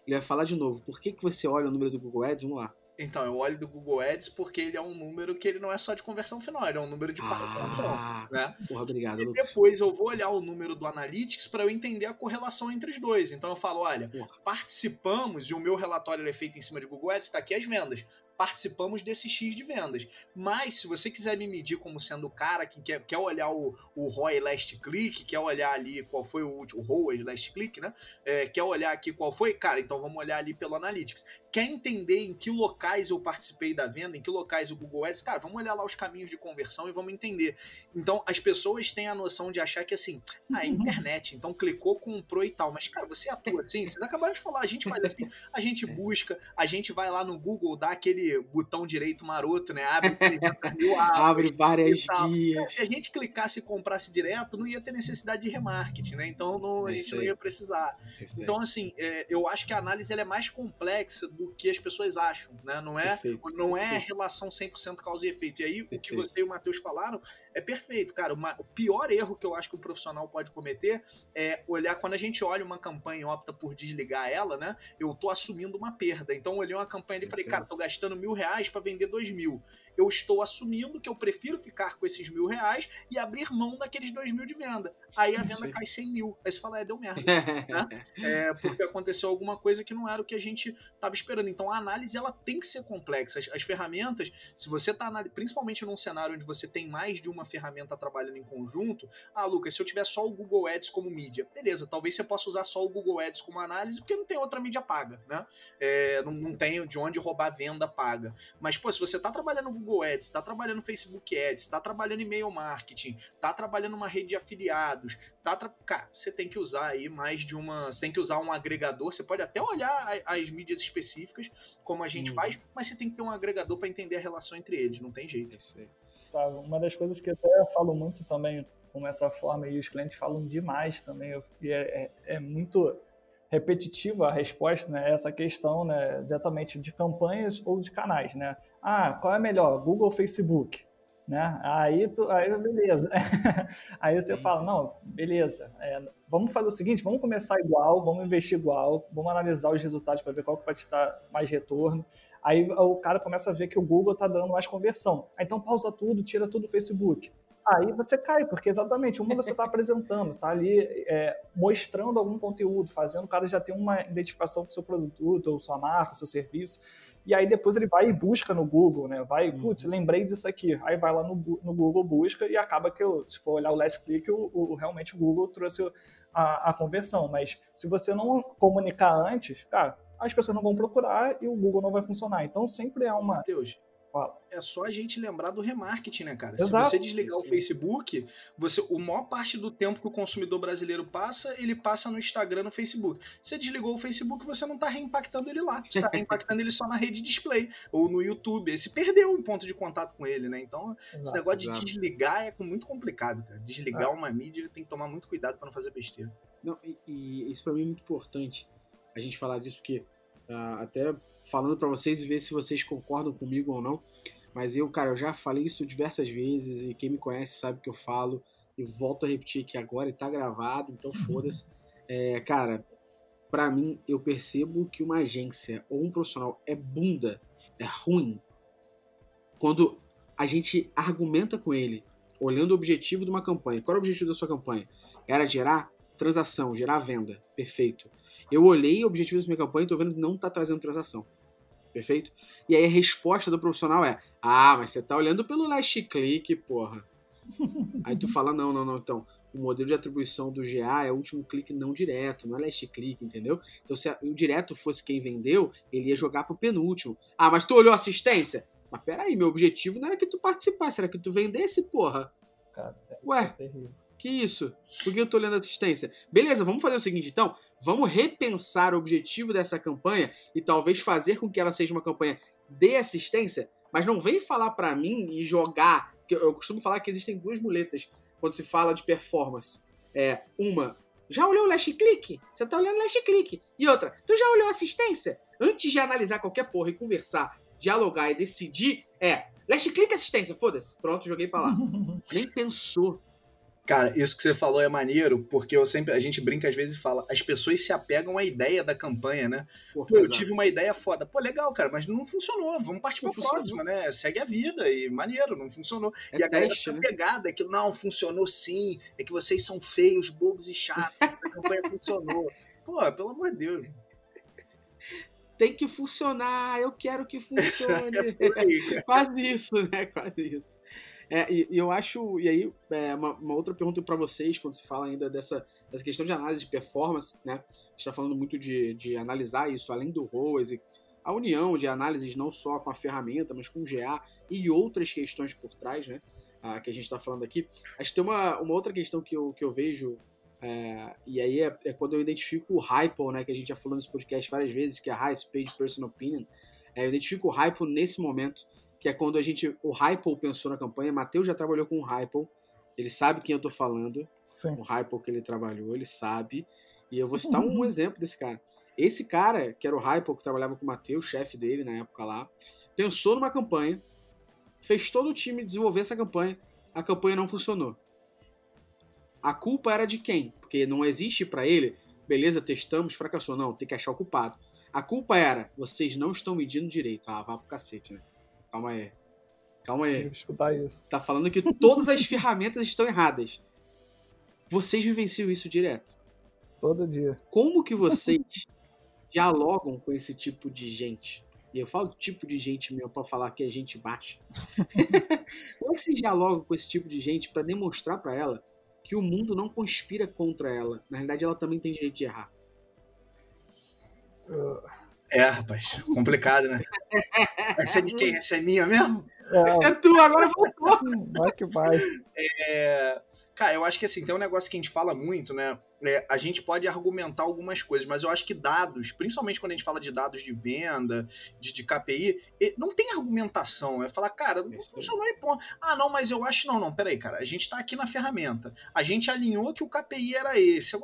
ele vai falar de novo, por que, que você olha o número do Google Ads? Vamos lá. Então, eu olho do Google Ads porque ele é um número que ele não é só de conversão final, ele é um número de participação. Ah, né? Porra, obrigado. E depois eu vou olhar o número do Analytics para eu entender a correlação entre os dois. Então eu falo, olha, porra. participamos e o meu relatório é feito em cima de Google Ads, está aqui as vendas participamos desse X de vendas. Mas se você quiser me medir como sendo o cara que quer, quer olhar o, o ROI last click, quer olhar ali qual foi o, o ROI last click, né? É, quer olhar aqui qual foi, cara, então vamos olhar ali pelo Analytics. Quer entender em que locais eu participei da venda, em que locais o Google Ads, cara, vamos olhar lá os caminhos de conversão e vamos entender. Então as pessoas têm a noção de achar que assim, ah, é internet, então clicou, comprou e tal. Mas, cara, você atua assim, vocês acabaram de falar, a gente faz assim, a gente busca, a gente vai lá no Google, dá aquele botão direito maroto, né? Abre mil Abre várias guias. Se a gente clicasse e comprasse direto, não ia ter necessidade de remarketing, né? Então não, a gente não ia precisar. Então, assim, é, eu acho que a análise é mais complexa do que as pessoas acham, né? Não é, não é relação 100% causa e efeito. E aí, perfeito. o que você e o Matheus falaram é perfeito, cara. Uma, o pior erro que eu acho que o profissional pode cometer é olhar, quando a gente olha uma campanha e opta por desligar ela, né? Eu tô assumindo uma perda. Então, eu olhei uma campanha e falei, cara, tô gastando mil reais para vender dois mil. Eu estou assumindo que eu prefiro ficar com esses mil reais e abrir mão daqueles dois mil de venda. Aí a venda cai 100 mil. Aí você fala, é, deu merda. né? é, porque aconteceu alguma coisa que não era o que a gente estava esperando. Então a análise ela tem que ser complexa. As, as ferramentas, se você está principalmente num cenário onde você tem mais de uma ferramenta trabalhando em conjunto, ah, Lucas, se eu tiver só o Google Ads como mídia, beleza, talvez você possa usar só o Google Ads como análise, porque não tem outra mídia paga, né? É, não, não tem de onde roubar venda paga paga. Mas, pô, se você tá trabalhando no Google Ads, tá trabalhando no Facebook Ads, tá trabalhando em e-mail marketing, tá trabalhando numa rede de afiliados, tá tra... cara, você tem que usar aí mais de uma, você tem que usar um agregador, você pode até olhar as mídias específicas, como a gente hum. faz, mas você tem que ter um agregador para entender a relação entre eles, não tem jeito. Tá, uma das coisas que eu até falo muito também com essa forma e os clientes falam demais também, e é, é, é muito repetitiva a resposta, né, essa questão, né, exatamente de campanhas ou de canais, né? Ah, qual é melhor, Google ou Facebook? Né? Aí, tu, aí beleza. aí você Sim. fala, não, beleza, é, vamos fazer o seguinte, vamos começar igual, vamos investir igual, vamos analisar os resultados para ver qual que vai te dar mais retorno. Aí o cara começa a ver que o Google está dando mais conversão. Aí, então pausa tudo, tira tudo do Facebook aí você cai, porque exatamente, uma você está apresentando, está ali é, mostrando algum conteúdo, fazendo o cara já ter uma identificação com o seu produto, ou sua marca, seu serviço, e aí depois ele vai e busca no Google, né? Vai, uhum. putz, lembrei disso aqui. Aí vai lá no, no Google, busca e acaba que, eu, se for olhar o last click, o, o realmente o Google trouxe a, a conversão. Mas se você não comunicar antes, cara, as pessoas não vão procurar e o Google não vai funcionar. Então sempre é uma. Deus é só a gente lembrar do remarketing, né, cara? Exato. Se você desligar o Facebook, você, o maior parte do tempo que o consumidor brasileiro passa, ele passa no Instagram, no Facebook. Você desligou o Facebook, você não está reimpactando ele lá. Você está reimpactando ele só na rede display ou no YouTube. Esse perdeu um ponto de contato com ele, né? Então, exato, esse negócio exato. de desligar é muito complicado, cara. Desligar é. uma mídia tem que tomar muito cuidado para não fazer besteira. Não, e, e isso para mim é muito importante a gente falar disso, porque uh, até falando para vocês e ver se vocês concordam comigo ou não. Mas eu, cara, eu já falei isso diversas vezes e quem me conhece sabe que eu falo e volto a repetir aqui agora e tá gravado, então foda-se. É, cara, para mim, eu percebo que uma agência ou um profissional é bunda, é ruim, quando a gente argumenta com ele, olhando o objetivo de uma campanha. Qual era o objetivo da sua campanha? Era gerar transação, gerar venda. Perfeito. Eu olhei o objetivo da minha campanha e tô vendo que não tá trazendo transação. Perfeito? E aí a resposta do profissional é: Ah, mas você tá olhando pelo last click, porra. Aí tu fala: Não, não, não. Então, o modelo de atribuição do GA é o último clique não direto, não é last click, entendeu? Então, se o direto fosse quem vendeu, ele ia jogar pro penúltimo. Ah, mas tu olhou assistência? Mas peraí, meu objetivo não era que tu participasse, era que tu vendesse, porra. Cara, é Ué, que isso? Por que eu tô olhando assistência? Beleza, vamos fazer o seguinte então. Vamos repensar o objetivo dessa campanha e talvez fazer com que ela seja uma campanha de assistência, mas não vem falar para mim e jogar. Eu costumo falar que existem duas muletas quando se fala de performance. É, uma, já olhou o last click? Você tá olhando o last click. E outra, tu já olhou assistência? Antes de analisar qualquer porra e conversar, dialogar e decidir, é, last click assistência, foda-se. Pronto, joguei pra lá. Nem pensou. Cara, isso que você falou é maneiro, porque eu sempre a gente brinca às vezes e fala, as pessoas se apegam à ideia da campanha, né? Pô, Pô eu tive uma ideia foda. Pô, legal, cara, mas não funcionou. Vamos partir para próxima, né? Segue a vida e maneiro, não funcionou. É e a galera tá né? pegada, é que não, funcionou sim, é que vocês são feios, bobos e chatos, a campanha funcionou. Pô, pelo amor de Deus. Tem que funcionar, eu quero que funcione. é aí, Quase isso, né? Quase isso. É, e, e, eu acho, e aí, é, uma, uma, outra pergunta para vocês, quando se fala ainda dessa, dessa questão de análise de performance, né? A gente está falando muito de, de analisar isso além do ROAS e a união de análises não só com a ferramenta, mas com o GA e outras questões por trás, né? Ah, que a gente está falando aqui. Acho que tem uma, uma outra questão que eu, que eu vejo, é, e aí é, é, quando eu identifico o Hypo, né? Que a gente já falou nesse podcast várias vezes, que é a High Speed Personal Opinion. É, eu identifico o Hypo nesse momento que é quando a gente. O Hypo pensou na campanha, Matheus já trabalhou com o Hypo, ele sabe quem eu tô falando. Sim. O Hypo que ele trabalhou, ele sabe. E eu vou citar um exemplo desse cara. Esse cara, que era o Hypo, que trabalhava com o Matheus, chefe dele na época lá, pensou numa campanha, fez todo o time desenvolver essa campanha, a campanha não funcionou. A culpa era de quem? Porque não existe para ele, beleza, testamos, fracassou. Não, tem que achar o culpado. A culpa era, vocês não estão medindo direito. Ah, vá pro cacete, né? Calma aí. Calma aí. Escutar isso. Tá falando que todas as ferramentas estão erradas. Vocês vivenciam isso direto. Todo dia. Como que vocês dialogam com esse tipo de gente? E eu falo tipo de gente mesmo para falar que é gente baixa. Como é que vocês dialogam com esse tipo de gente para demonstrar para ela que o mundo não conspira contra ela? Na realidade, ela também tem direito de errar. Uh é, rapaz, complicado, né? Essa é de quem? Essa é minha mesmo? É. Essa é tua, agora voltou. Vai que vai. É, cara, eu acho que assim, tem um negócio que a gente fala muito, né? É, a gente pode argumentar algumas coisas, mas eu acho que dados, principalmente quando a gente fala de dados de venda, de, de KPI, não tem argumentação. É falar, cara, não funcionou e ponto. Ah, não, mas eu acho não, não. Peraí, cara, a gente tá aqui na ferramenta. A gente alinhou que o KPI era esse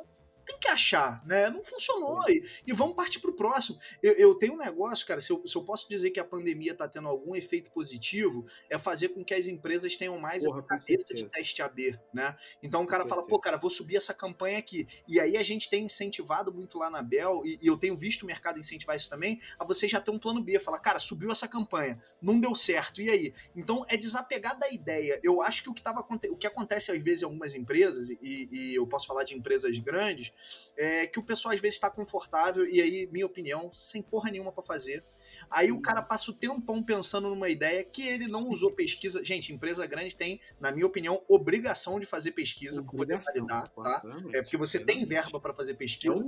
tem que achar, né? Não funcionou e, e vamos partir para o próximo. Eu, eu, tenho um negócio, cara, se eu, se eu posso dizer que a pandemia está tendo algum efeito positivo, é fazer com que as empresas tenham mais Porra, cabeça de teste AB, né? Então o cara fala, pô, cara, vou subir essa campanha aqui. E aí a gente tem incentivado muito lá na Bel, e, e eu tenho visto o mercado incentivar isso também, a você já ter um plano B, falar, cara, subiu essa campanha, não deu certo, e aí? Então é desapegar da ideia. Eu acho que o que, tava, o que acontece às vezes em algumas empresas, e, e eu posso falar de empresas grandes, é que o pessoal às vezes está confortável e aí, minha opinião, sem porra nenhuma para fazer. Aí o cara passa o tempão pensando numa ideia que ele não usou pesquisa. Gente, empresa grande tem, na minha opinião, obrigação de fazer pesquisa para poder validar, tá? É porque você tem verba para fazer pesquisa.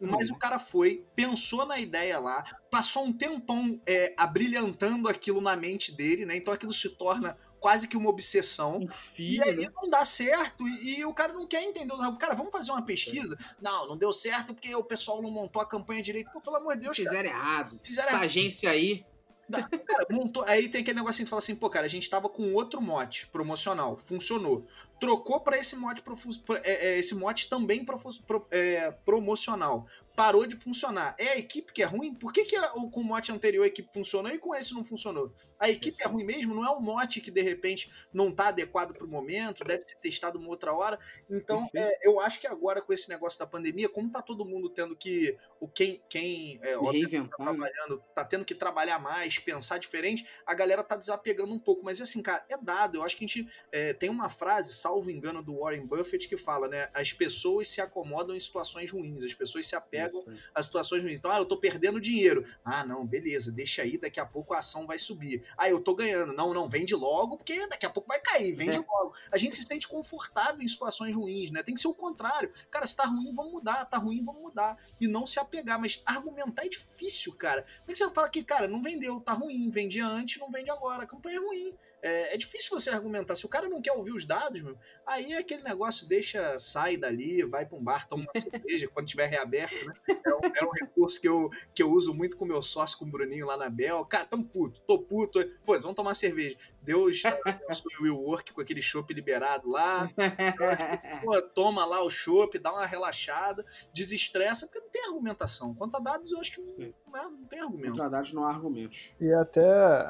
Mas o cara foi, pensou na ideia lá, passou um tempão é, abrilhantando aquilo na mente dele, né? Então aquilo se torna quase que uma obsessão. Um filho, e aí né? não dá certo. E, e, o cara não quer entender. Cara, vamos fazer uma pesquisa? Não, não deu certo porque o pessoal não montou a campanha direito. Pô, pelo amor de Deus. Fizeram cara. errado. Fizeram errado. Agência aí Cara, montou, aí tem aquele negocinho que fala assim, pô, cara, a gente tava com outro mote promocional, funcionou. Trocou para esse mote, pro, é, é, esse mote também pro, pro, é, promocional parou de funcionar. É a equipe que é ruim? Por que, que a, com o mote anterior a equipe funcionou e com esse não funcionou? A equipe é ruim mesmo? Não é o mote que de repente não está adequado para o momento, deve ser testado uma outra hora. Então, é, eu acho que agora com esse negócio da pandemia, como está todo mundo tendo que. O quem, quem é, óbvio, tá né? trabalhando, tá tendo que trabalhar mais, pensar diferente, a galera tá desapegando um pouco. Mas assim, cara, é dado. Eu acho que a gente é, tem uma frase, salvo engano, do Warren Buffett, que fala, né? As pessoas se acomodam em situações ruins, as pessoas se apegam pegam as situações ruins. Então, ah, eu tô perdendo dinheiro. Ah, não, beleza, deixa aí, daqui a pouco a ação vai subir. Ah, eu tô ganhando. Não, não, vende logo, porque daqui a pouco vai cair, vende é. logo. A gente se sente confortável em situações ruins, né? Tem que ser o contrário. Cara, se tá ruim, vamos mudar, tá ruim, vamos mudar. E não se apegar, mas argumentar é difícil, cara. Como é que você fala que, cara, não vendeu, tá ruim, vendia antes, não vende agora, a campanha é ruim. É, é difícil você argumentar. Se o cara não quer ouvir os dados, meu, aí aquele negócio deixa, sai dali, vai pra um bar, toma uma cerveja quando tiver reaberto, né? É um, é um, recurso que eu, que eu uso muito com meu sócio, com o Bruninho lá na Bel. Cara, tamo puto, tô puto. Pô, vamos tomar cerveja. Deus o Will Work com aquele chopp liberado lá. Pô, toma lá o chopp, dá uma relaxada, desestressa, porque não tem argumentação. Quanto a dados, eu acho que não, não, não tem argumento. Contra dados não há argumentos. E até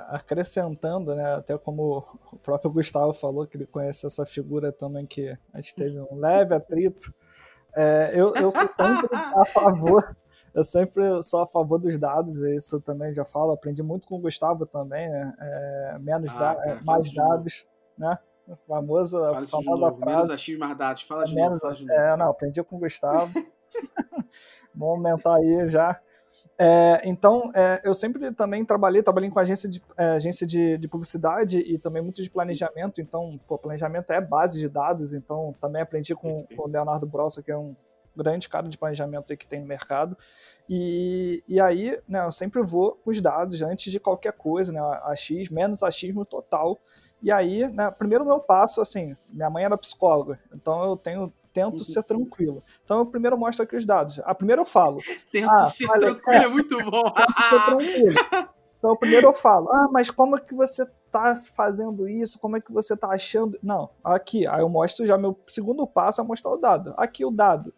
acrescentando, né, até como o próprio Gustavo falou, que ele conhece essa figura também que a gente teve um leve atrito é, eu, eu sou sempre a favor, eu sempre sou a favor dos dados, isso também já falo, aprendi muito com o Gustavo também, né? É, menos ah, da, cara, mais dados, né? Famosa, a famosa frase. Menos achismo, mais dados. Fala de menos, novo, fala de É, não, aprendi com o Gustavo. Vamos aumentar aí já. É, então, é, eu sempre também trabalhei, trabalhei com agência de, é, agência de, de, publicidade e também muito de planejamento. Então, pô, planejamento é base de dados. Então, também aprendi com, com o Leonardo Brossa, que é um grande cara de planejamento que tem no mercado. E, e aí, né, eu sempre vou com os dados antes de qualquer coisa, né, AX, menos achismo total. E aí, né, primeiro meu passo, assim, minha mãe era psicóloga, então eu tenho tento uhum. ser tranquilo. Então eu primeiro mostro aqui os dados. Ah, primeiro eu falo. Tento ah, ser olha, tranquilo, é, é muito bom. Tento ser tranquilo. Então primeiro eu falo, ah, mas como é que você tá fazendo isso? Como é que você tá achando? Não, aqui, aí eu mostro já meu segundo passo é mostrar o dado. Aqui o dado.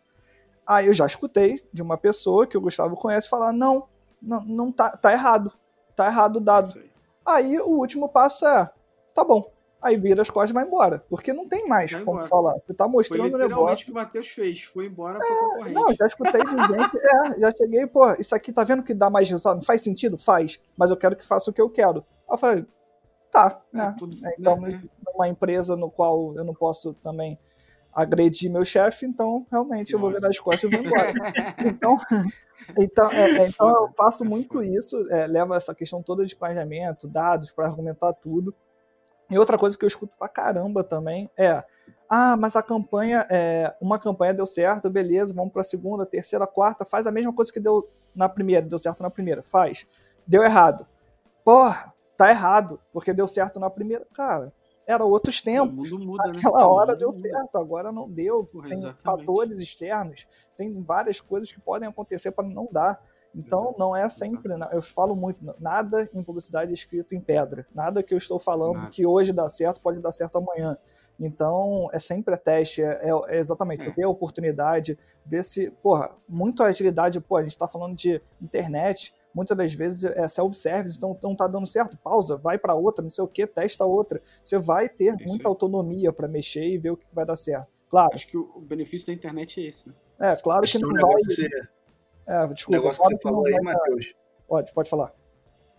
Aí eu já escutei de uma pessoa que o Gustavo conhece falar, não, não, não tá, tá errado. Tá errado o dado. Aí o último passo é, tá bom, aí vira as costas e vai embora. Porque não tem mais vai como embora. falar. Você tá mostrando o negócio. que o Matheus fez, foi embora é, pro concorrente. Não, já escutei de gente, é, já cheguei, pô, isso aqui tá vendo que dá mais resultado? Não faz sentido? Faz, mas eu quero que faça o que eu quero. Aí eu falei, tá, é, né? Tudo, então, né? numa empresa no qual eu não posso também agredir meu chefe, então realmente eu vou virar as costas e vou embora. então, então, é, é, então eu faço muito isso, é, levo essa questão toda de planejamento, dados para argumentar tudo. E outra coisa que eu escuto pra caramba também é: ah, mas a campanha, é, uma campanha deu certo, beleza, vamos pra segunda, terceira, quarta, faz a mesma coisa que deu na primeira, deu certo na primeira, faz. Deu errado. Porra, tá errado, porque deu certo na primeira. Cara, era outros tempos. O mundo muda, né? Naquela hora deu muda. certo, agora não deu. Porra, tem exatamente. fatores externos, tem várias coisas que podem acontecer para não dar. Então, não é sempre. Exato. Eu falo muito, nada em publicidade é escrito em pedra. Nada que eu estou falando nada. que hoje dá certo pode dar certo amanhã. Então, é sempre a teste, é, é exatamente, é. ver a oportunidade, ver se, porra, muito agilidade, pô, a gente está falando de internet, muitas das vezes é self-service, então não está dando certo, pausa, vai para outra, não sei o que, testa outra. Você vai ter Isso muita autonomia para mexer e ver o que vai dar certo. Claro. Acho que o benefício da internet é esse, né? É, claro Acho que, que não vai. É, desculpa. O negócio que você falou aí, Matheus. Pode, pode falar.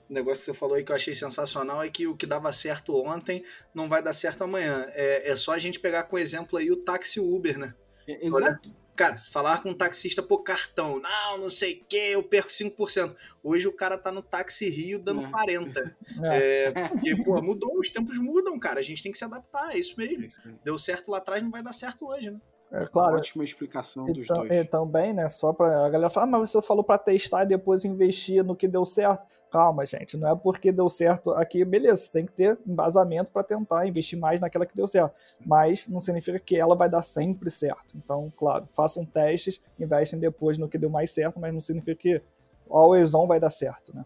O negócio que você falou aí que eu achei sensacional é que o que dava certo ontem não vai dar certo amanhã. É, é só a gente pegar com exemplo aí o táxi Uber, né? É, exato. Cara, se falar com um taxista por cartão, não, não sei o que, eu perco 5%. Hoje o cara tá no táxi Rio dando é. 40%. É. é. porque, pô, mudou, os tempos mudam, cara. A gente tem que se adaptar, é isso mesmo. É Deu certo lá atrás, não vai dar certo hoje, né? É, claro. Ótima explicação dos então, dois. E também, né, só para a galera falar, ah, mas você falou para testar e depois investir no que deu certo. Calma, gente, não é porque deu certo aqui, beleza, tem que ter embasamento para tentar investir mais naquela que deu certo. Mas não significa que ela vai dar sempre certo. Então, claro, façam testes, investem depois no que deu mais certo, mas não significa que always on vai dar certo, né?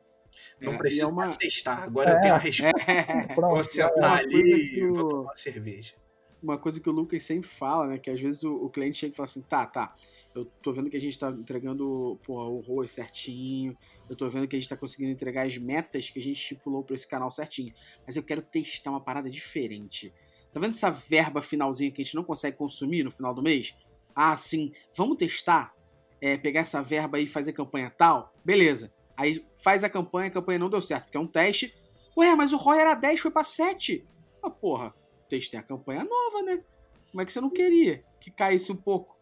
Não é, precisa é uma... testar. Agora é, eu tenho a resposta. É. Pronto, vou sentar ali e vou tomar cerveja uma coisa que o Lucas sempre fala, né? Que às vezes o, o cliente chega e fala assim, tá, tá, eu tô vendo que a gente tá entregando o ROI certinho, eu tô vendo que a gente tá conseguindo entregar as metas que a gente estipulou para esse canal certinho, mas eu quero testar uma parada diferente. Tá vendo essa verba finalzinha que a gente não consegue consumir no final do mês? Ah, sim, vamos testar? É, pegar essa verba e fazer campanha tal? Beleza. Aí faz a campanha, a campanha não deu certo, porque é um teste. Ué, mas o ROI era 10, foi pra 7. Ah, porra testei a campanha nova, né? Como é que você não queria que caísse um pouco?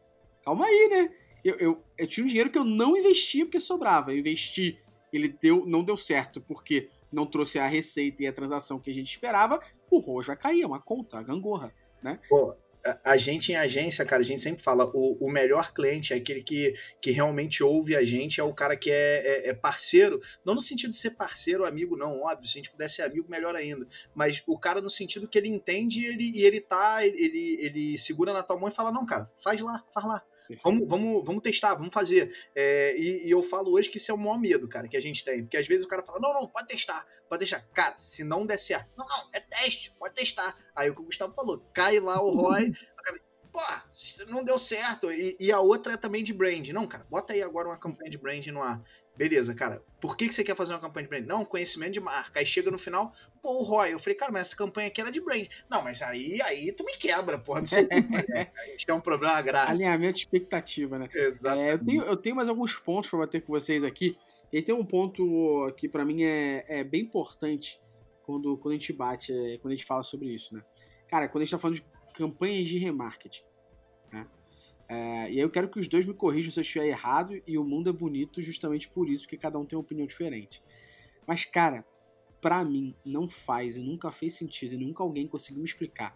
Calma aí, né? Eu, eu, eu tinha um dinheiro que eu não investia porque sobrava. Eu investi, ele deu, não deu certo porque não trouxe a receita e a transação que a gente esperava. O ROAS vai cair, é uma conta, a gangorra, né? Pô, a gente em agência, cara, a gente sempre fala, o, o melhor cliente é aquele que, que realmente ouve a gente, é o cara que é, é, é, parceiro, não no sentido de ser parceiro, amigo, não, óbvio, se a gente puder ser amigo, melhor ainda, mas o cara no sentido que ele entende ele, e ele tá, ele, ele segura na tua mão e fala, não, cara, faz lá, faz lá, Vamos, vamos, vamos testar, vamos fazer. É, e, e, eu falo hoje que isso é o maior medo, cara, que a gente tem. Porque às vezes o cara fala, não, não, pode testar, pode deixar. Cara, se não der certo, não, não, é teste, pode testar. Aí o que o Gustavo falou, cai lá o ROI, pô, não deu certo. E, e, a outra é também de brand. Não, cara, bota aí agora uma campanha de brand no ar. Beleza, cara, por que, que você quer fazer uma campanha de brand? Não, conhecimento de marca. Aí chega no final, pô, o Roy. Eu falei, cara, mas essa campanha aqui era de brand. Não, mas aí, aí tu me quebra, porra. Não sei o que A gente tem um problema grave. Alinhamento de expectativa, né? Exatamente. É, eu, tenho, eu tenho mais alguns pontos para bater com vocês aqui. E tem um ponto que para mim é, é bem importante quando, quando a gente bate, é, quando a gente fala sobre isso, né? Cara, quando a gente tá falando de campanhas de remarketing, né? É, e aí eu quero que os dois me corrijam se eu estiver errado, e o mundo é bonito justamente por isso, porque cada um tem uma opinião diferente. Mas, cara, para mim não faz e nunca fez sentido, e nunca alguém conseguiu me explicar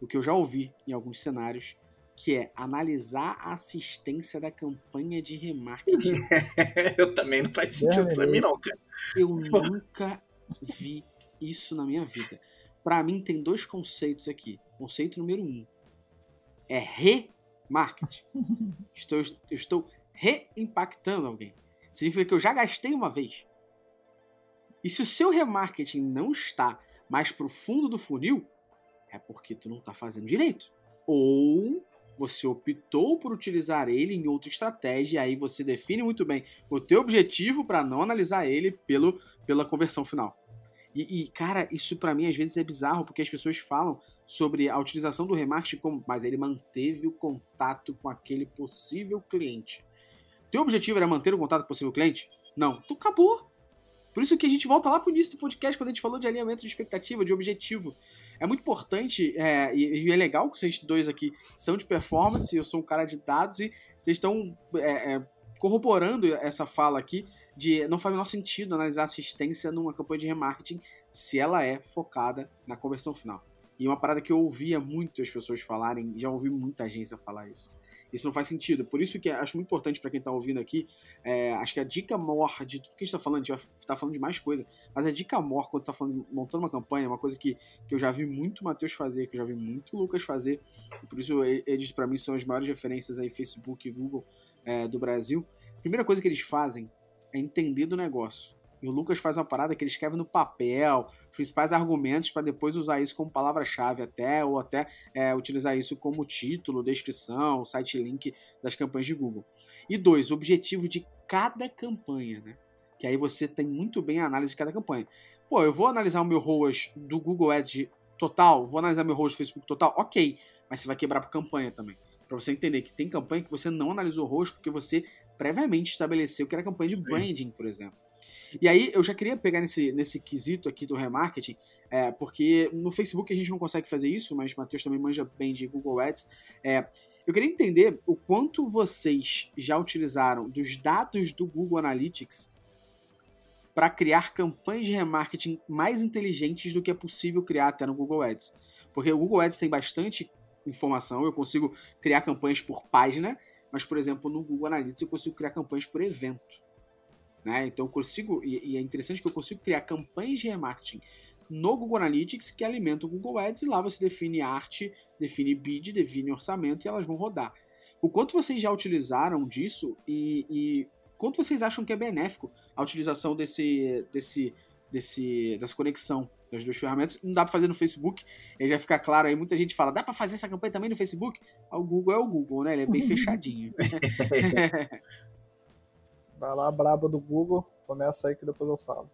o que eu já ouvi em alguns cenários, que é analisar a assistência da campanha de remarketing. eu também não faz sentido é, pra mim não, cara. Eu nunca vi isso na minha vida. Para mim tem dois conceitos aqui. Conceito número um é remarketing. estou, eu estou reimpactando alguém. Significa que eu já gastei uma vez. E se o seu remarketing não está mais pro fundo do funil, é porque tu não está fazendo direito. Ou você optou por utilizar ele em outra estratégia, e aí você define muito bem o teu objetivo para não analisar ele pelo, pela conversão final. E, e cara, isso para mim às vezes é bizarro, porque as pessoas falam sobre a utilização do remarketing como, mas ele manteve o contato com aquele possível cliente. Teu objetivo era manter o contato com o possível cliente? Não, tu acabou. Por isso que a gente volta lá pro início do podcast, quando a gente falou de alinhamento de expectativa, de objetivo. É muito importante, é, e, e, é legal que vocês dois aqui são de performance, eu sou um cara de dados, e vocês estão é, é, corroborando essa fala aqui de não faz o menor sentido analisar assistência numa campanha de remarketing se ela é focada na conversão final. E uma parada que eu ouvia muito as pessoas falarem, já ouvi muita agência falar isso. Isso não faz sentido. Por isso que acho muito importante para quem está ouvindo aqui, é, acho que a dica maior de tudo que a gente está falando, a gente tá falando de mais coisa, mas a dica maior quando está montando uma campanha, uma coisa que, que eu já vi muito Matheus fazer, que eu já vi muito Lucas fazer, por isso eles para mim são as maiores referências aí, Facebook e Google é, do Brasil. A primeira coisa que eles fazem é entender do negócio. E o Lucas faz uma parada que ele escreve no papel, os principais argumentos para depois usar isso como palavra-chave até, ou até é, utilizar isso como título, descrição, site link das campanhas de Google. E dois, o objetivo de cada campanha, né? Que aí você tem muito bem a análise de cada campanha. Pô, eu vou analisar o meu ROAS do Google Ads total, vou analisar meu ROAS do Facebook total, ok, mas você vai quebrar por campanha também. Para você entender que tem campanha que você não analisou o ROAS porque você previamente estabeleceu que era campanha de branding, por exemplo. E aí eu já queria pegar nesse, nesse quesito aqui do remarketing, é, porque no Facebook a gente não consegue fazer isso, mas o Matheus também manja bem de Google Ads. É, eu queria entender o quanto vocês já utilizaram dos dados do Google Analytics para criar campanhas de remarketing mais inteligentes do que é possível criar até no Google Ads. Porque o Google Ads tem bastante informação, eu consigo criar campanhas por página, mas, por exemplo, no Google Analytics eu consigo criar campanhas por evento. Né? Então eu consigo, e, e é interessante que eu consigo criar campanhas de remarketing no Google Analytics que alimentam o Google Ads e lá você define arte, define bid, define orçamento e elas vão rodar. O quanto vocês já utilizaram disso e, e quanto vocês acham que é benéfico a utilização desse, desse, desse, dessa conexão das duas ferramentas? Não dá para fazer no Facebook, ele já fica claro aí. Muita gente fala, dá para fazer essa campanha também no Facebook? O Google é o Google, né? Ele é bem fechadinho. Vai lá, braba do Google, começa aí que depois eu falo.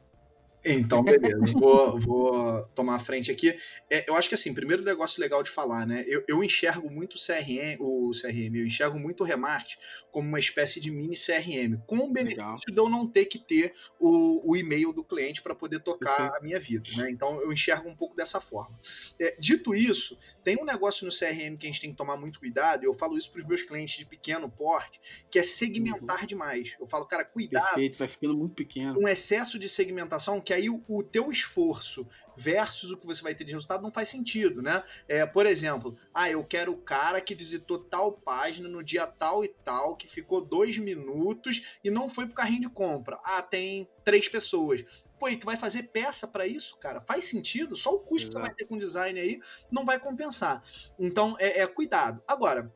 Então, beleza. vou, vou tomar a frente aqui. É, eu acho que, assim, primeiro negócio legal de falar, né? Eu, eu enxergo muito o CRM, o CRM, eu enxergo muito o Remart como uma espécie de mini CRM, com o benefício legal. de eu não ter que ter o, o e-mail do cliente para poder tocar a minha vida, né? Então, eu enxergo um pouco dessa forma. É, dito isso, tem um negócio no CRM que a gente tem que tomar muito cuidado, e eu falo isso para os meus clientes de pequeno porte, que é segmentar uhum. demais. Eu falo, cara, cuidado. Perfeito, vai ficando muito pequeno. Um excesso de segmentação que aí o, o teu esforço versus o que você vai ter de resultado não faz sentido, né? É, por exemplo, ah, eu quero o cara que visitou tal página no dia tal e tal, que ficou dois minutos e não foi pro carrinho de compra. Ah, tem três pessoas. Pô, e tu vai fazer peça para isso, cara? Faz sentido? Só o custo Exato. que você vai ter com design aí não vai compensar. Então, é, é cuidado. Agora,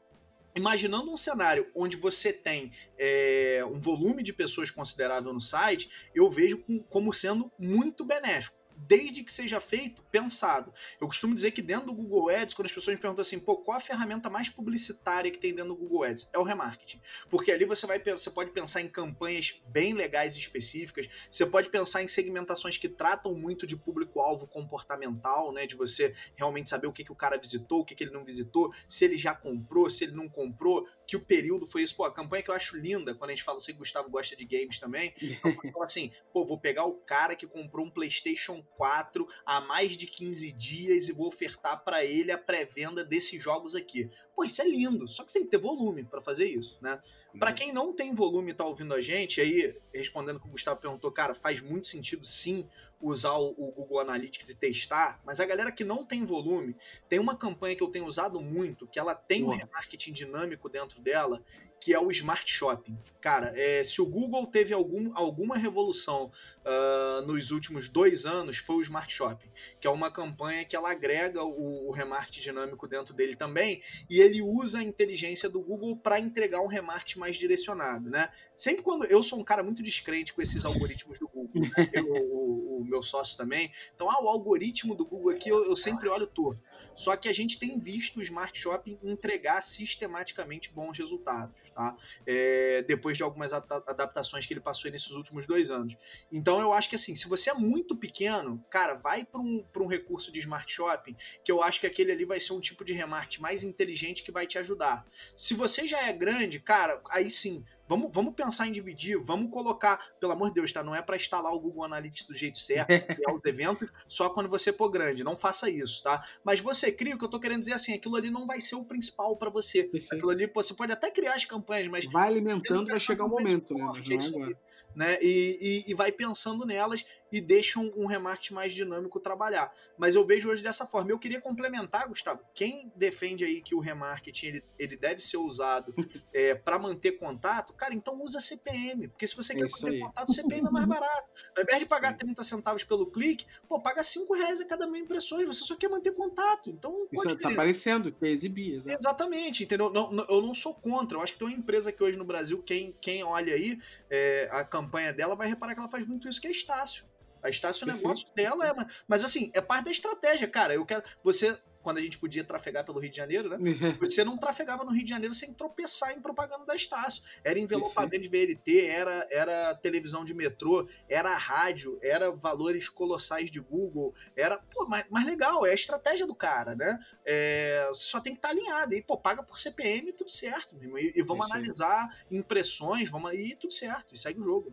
imaginando um cenário onde você tem é, um volume de pessoas considerável no site, eu vejo como sendo muito benéfico desde que seja feito pensado. Eu costumo dizer que dentro do Google Ads, quando as pessoas me perguntam assim, pô, qual a ferramenta mais publicitária que tem dentro do Google Ads? É o remarketing. Porque ali você vai você pode pensar em campanhas bem legais e específicas, você pode pensar em segmentações que tratam muito de público-alvo comportamental, né? De você realmente saber o que, que o cara visitou, o que, que ele não visitou, se ele já comprou, se ele não comprou, que o período foi isso. Pô, a campanha que eu acho linda, quando a gente fala, sei que o Gustavo gosta de games também, então, assim, pô, vou pegar o cara que comprou um PlayStation 4 há mais de 15 dias e vou ofertar para ele a pré-venda desses jogos aqui. Pô, isso é lindo, só que você tem que ter volume para fazer isso, né? Uhum. Para quem não tem volume e tá ouvindo a gente, aí respondendo o que o Gustavo perguntou, cara, faz muito sentido sim usar o, o Google Analytics e testar, mas a galera que não tem volume, tem uma campanha que eu tenho usado muito, que ela tem um remarketing dinâmico dentro dela, que é o Smart Shopping. Cara, é, se o Google teve algum, alguma revolução uh, nos últimos dois anos, foi o Smart Shopping, que é uma campanha que ela agrega o, o remarketing dinâmico dentro dele também, e ele usa a inteligência do Google para entregar um remarketing mais direcionado, né? Sempre quando eu sou um cara muito descrente com esses algoritmos do Google, né? eu, o, o, meu sócio também, então ah, o algoritmo do Google aqui eu, eu sempre olho torto. Só que a gente tem visto o Smart Shopping entregar sistematicamente bons resultados tá? É, depois de algumas adaptações que ele passou nesses últimos dois anos. Então eu acho que assim, se você é muito pequeno, cara, vai para um, um recurso de Smart Shopping, que eu acho que aquele ali vai ser um tipo de remarketing mais inteligente que vai te ajudar. Se você já é grande, cara, aí sim, Vamos, vamos pensar em dividir, vamos colocar, pelo amor de Deus, tá? Não é para instalar o Google Analytics do jeito certo, criar os eventos só quando você for grande. Não faça isso, tá? Mas você cria, o que eu tô querendo dizer assim, aquilo ali não vai ser o principal para você. Perfeito. Aquilo ali, você pode até criar as campanhas, mas. Vai alimentando, vai chegar o momento, né? Não é agora. Né? E, e, e vai pensando nelas e deixa um, um remarketing mais dinâmico trabalhar. Mas eu vejo hoje dessa forma. Eu queria complementar, Gustavo, quem defende aí que o remarketing ele, ele deve ser usado é, para manter contato, cara, então usa CPM, porque se você quer manter aí. contato, CPM é mais barato. Ao invés de pagar Sim. 30 centavos pelo clique, pô, paga 5 reais a cada mil impressões, você só quer manter contato. Então, Isso tá aparecendo, que é exibir, exatamente. exatamente, entendeu? Não, não, eu não sou contra. Eu acho que tem uma empresa que hoje no Brasil, quem, quem olha aí é, a campanha dela vai reparar que ela faz muito isso, que é Estácio. A Estácio, o negócio dela é. Mas assim, é parte da estratégia, cara. Eu quero. Você quando a gente podia trafegar pelo Rio de Janeiro, né? Você não trafegava no Rio de Janeiro sem tropeçar em propaganda da Estácio. Era envelopamento de VLT, era, era televisão de metrô, era rádio, era valores colossais de Google, era, pô, mais, mais legal, é a estratégia do cara, né? É, só tem que estar tá alinhado. E, pô, paga por CPM tudo certo, mesmo. E, e vamos analisar impressões, vamos e tudo certo, e segue o jogo.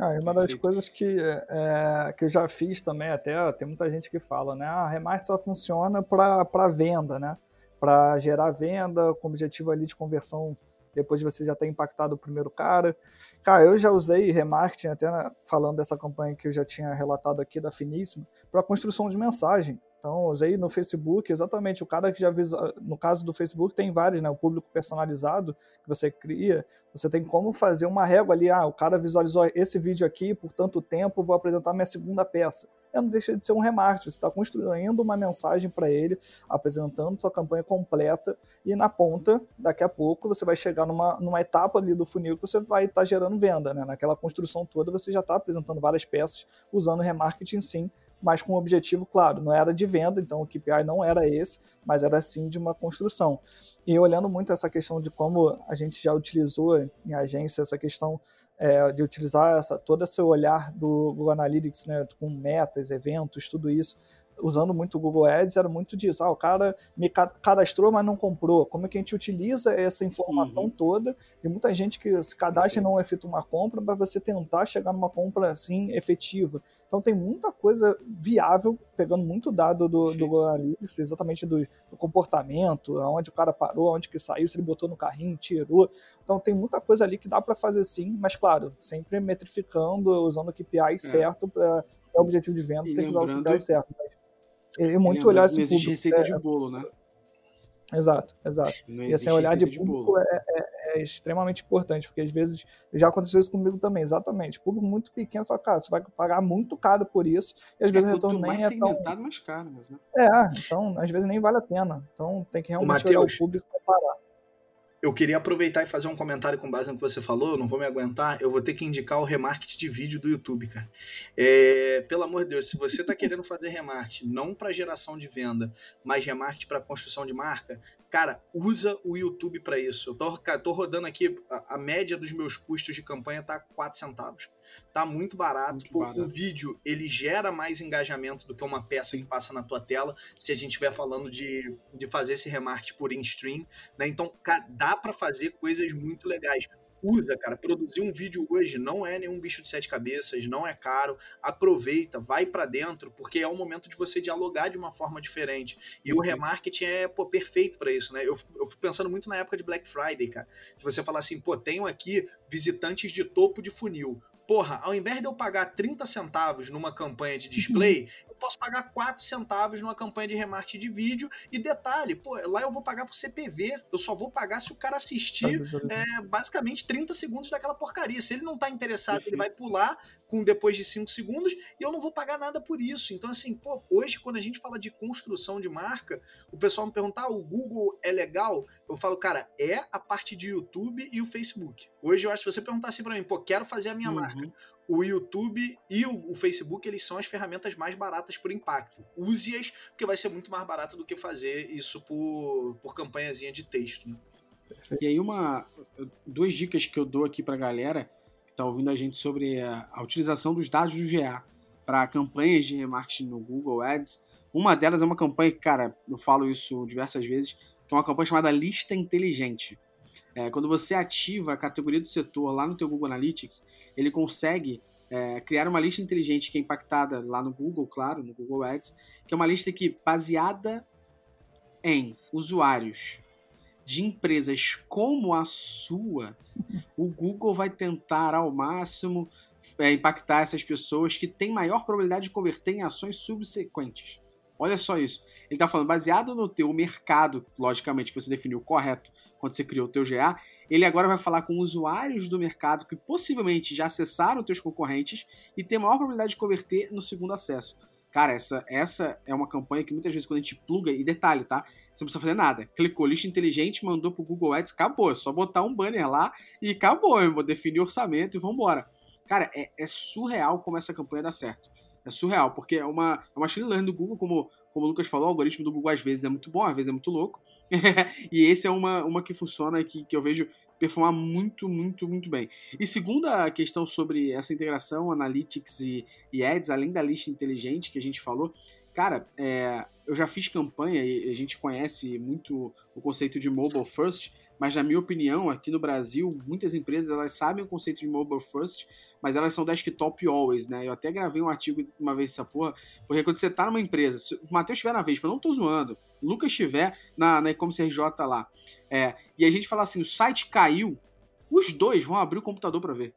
Ah, uma das coisas que, é, que eu já fiz também, até tem muita gente que fala, né? A ah, Remar só funciona para venda, né? Para gerar venda, com objetivo ali de conversão depois de você já ter impactado o primeiro cara. Cara, eu já usei remarketing, até falando dessa campanha que eu já tinha relatado aqui da Finíssima, para construção de mensagem. Então, usei no Facebook, exatamente, o cara que já visual... no caso do Facebook tem vários, né, o público personalizado que você cria, você tem como fazer uma régua ali, ah, o cara visualizou esse vídeo aqui por tanto tempo, vou apresentar minha segunda peça. É, não deixa de ser um remarketing, você está construindo uma mensagem para ele, apresentando sua campanha completa, e na ponta, daqui a pouco, você vai chegar numa, numa etapa ali do funil que você vai estar tá gerando venda, né? Naquela construção toda, você já está apresentando várias peças usando remarketing sim, mas com um objetivo claro, não era de venda, então o KPI não era esse, mas era sim de uma construção. E olhando muito essa questão de como a gente já utilizou em agência essa questão é, de utilizar essa, todo esse olhar do Google Analytics, né, com metas, eventos, tudo isso, usando muito o Google Ads, era muito disso. Ah, o cara me cadastrou, mas não comprou. Como é que a gente utiliza essa informação uhum. toda de muita gente que se cadastra e não efetua uma compra para você tentar chegar numa compra assim efetiva. Então tem muita coisa viável, pegando muito dado do, do Google Analytics, exatamente do, do, comportamento, aonde o cara parou, aonde que saiu, se ele botou no carrinho, tirou. Então tem muita coisa ali que dá para fazer sim, mas claro, sempre metrificando, usando o KPI é. certo para o objetivo de venda, tem que usar o KPI certo. Mas é muito olhar esse público. Não existe receita é, de bolo, né? Exato, exato. Não e assim, olhar de público de é, é, é, extremamente importante, porque às vezes já aconteceu isso comigo também, exatamente. Público muito pequeno fala, cara, você vai pagar muito caro por isso, e às é, vezes o retorno nem é tão. mais caro, mas, né? É, então às vezes nem vale a pena. Então tem que realmente Mateus, olhar o público e comparar eu queria aproveitar e fazer um comentário com base no que você falou, não vou me aguentar, eu vou ter que indicar o remarketing de vídeo do YouTube, cara. É, pelo amor de Deus, se você está querendo fazer remarketing, não para geração de venda, mas remarketing para construção de marca, cara, usa o YouTube para isso. Eu tô, tô rodando aqui, a, a, média dos meus custos de campanha tá 4 centavos. Tá muito barato. Muito Pô, barato. O vídeo, ele gera mais engajamento do que uma peça que passa na tua tela, se a gente estiver falando de, de fazer esse remarketing por in-stream, né? Então, cara, dá para fazer coisas muito legais usa, cara. Produzir um vídeo hoje não é nenhum bicho de sete cabeças, não é caro. Aproveita, vai para dentro, porque é o momento de você dialogar de uma forma diferente. E o remarketing é pô, perfeito para isso, né? Eu, eu fico pensando muito na época de Black Friday, cara. De você falar assim, pô, tenho aqui visitantes de topo de funil porra, ao invés de eu pagar 30 centavos numa campanha de display, eu posso pagar 4 centavos numa campanha de remarketing de vídeo. E detalhe, pô, lá eu vou pagar por CPV. Eu só vou pagar se o cara assistir é, basicamente 30 segundos daquela porcaria. Se ele não tá interessado, ele vai pular com depois de 5 segundos e eu não vou pagar nada por isso. Então, assim, pô, hoje, quando a gente fala de construção de marca, o pessoal me pergunta: ah, o Google é legal? Eu falo, cara, é a parte de YouTube e o Facebook. Hoje eu acho que se você perguntar assim pra mim, pô, quero fazer a minha uhum. marca o YouTube e o, o, Facebook eles são as ferramentas mais baratas por impacto. Use-as, porque vai ser muito mais barato do que fazer isso por, por campanhazinha de texto. Né? E aí, uma, duas dicas que eu dou aqui para a galera que está ouvindo a gente sobre a, a utilização dos dados do GA para campanhas de remarketing no Google Ads. Uma delas é uma campanha que, cara, eu falo isso diversas vezes, que é uma campanha chamada Lista Inteligente. É, quando você ativa a categoria do setor lá no teu Google Analytics, ele consegue é, criar uma lista inteligente que é impactada lá no Google, claro, no Google Ads, que é uma lista que, baseada em usuários de empresas como a sua, o Google vai tentar ao máximo é, impactar essas pessoas que têm maior probabilidade de converter em ações subsequentes. Olha só isso. Ele está falando, baseado no teu mercado, logicamente, que você definiu correto quando você criou o teu GA, ele agora vai falar com usuários do mercado que possivelmente já acessaram teus concorrentes e tem maior probabilidade de converter no segundo acesso. Cara, essa, essa é uma campanha que muitas vezes quando a gente pluga, e detalhe, tá? Você não precisa fazer nada. Clicou lista inteligente, mandou pro Google Ads, acabou. É só botar um banner lá e acabou. Eu vou definir orçamento e vambora. Cara, é, é surreal como essa campanha dá certo. É surreal, porque é uma, é uma machine learning do Google, como, como o Lucas falou, o algoritmo do Google às vezes é muito bom, às vezes é muito louco. e esse é uma, uma que funciona, que, que eu vejo performar muito, muito, muito bem. E segunda questão sobre essa integração Analytics e, e Ads, além da lista inteligente que a gente falou, cara, é, eu já fiz campanha e a gente conhece muito o conceito de mobile first, mas na minha opinião, aqui no Brasil, muitas empresas elas sabem o conceito de mobile first, mas elas são desktop always, né? Eu até gravei um artigo uma vez essa porra, porque quando você tá numa empresa, se o Matheus estiver na vez, eu não tô zoando, o Lucas estiver na, na e-commerce RJ lá, é, e a gente fala assim, o site caiu, os dois vão abrir o computador para ver.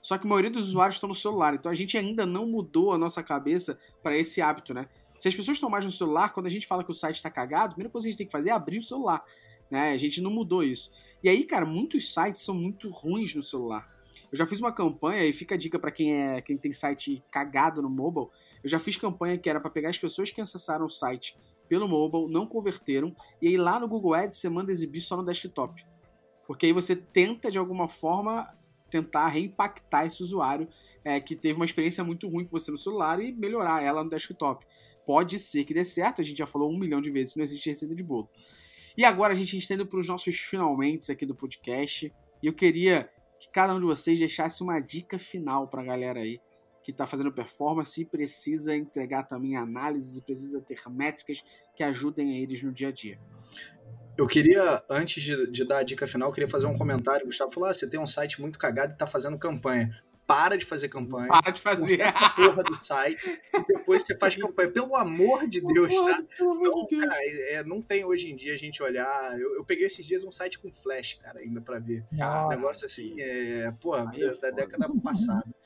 Só que a maioria dos usuários estão no celular, então a gente ainda não mudou a nossa cabeça para esse hábito, né? Se as pessoas estão mais no celular, quando a gente fala que o site está cagado, a primeira coisa que a gente tem que fazer é abrir o celular. Né? A gente não mudou isso. E aí, cara, muitos sites são muito ruins no celular. Eu já fiz uma campanha, e fica a dica para quem é quem tem site cagado no mobile. Eu já fiz campanha que era para pegar as pessoas que acessaram o site pelo mobile, não converteram, e aí lá no Google Ads você manda exibir só no desktop. Porque aí você tenta, de alguma forma, tentar reimpactar esse usuário é, que teve uma experiência muito ruim com você no celular e melhorar ela no desktop. Pode ser que dê certo, a gente já falou um milhão de vezes, não existe receita de bolo. E agora a gente está indo para os nossos finalmente aqui do podcast. E eu queria que cada um de vocês deixasse uma dica final para a galera aí que está fazendo performance e precisa entregar também análises e precisa ter métricas que ajudem eles no dia a dia. Eu queria, antes de, de, dar a dica final, eu queria fazer um comentário. O Gustavo falou: ah, você tem um site muito cagado e está fazendo campanha para de fazer campanha. Para de fazer. a porra do site. E depois você faz campanha. Pelo amor de Deus, tá? Não, cara, é, não tem hoje em dia a gente olhar. Eu, eu, peguei esses dias um site com flash, cara, ainda para ver. Ah, um negócio assim, é, porra, é da década passada.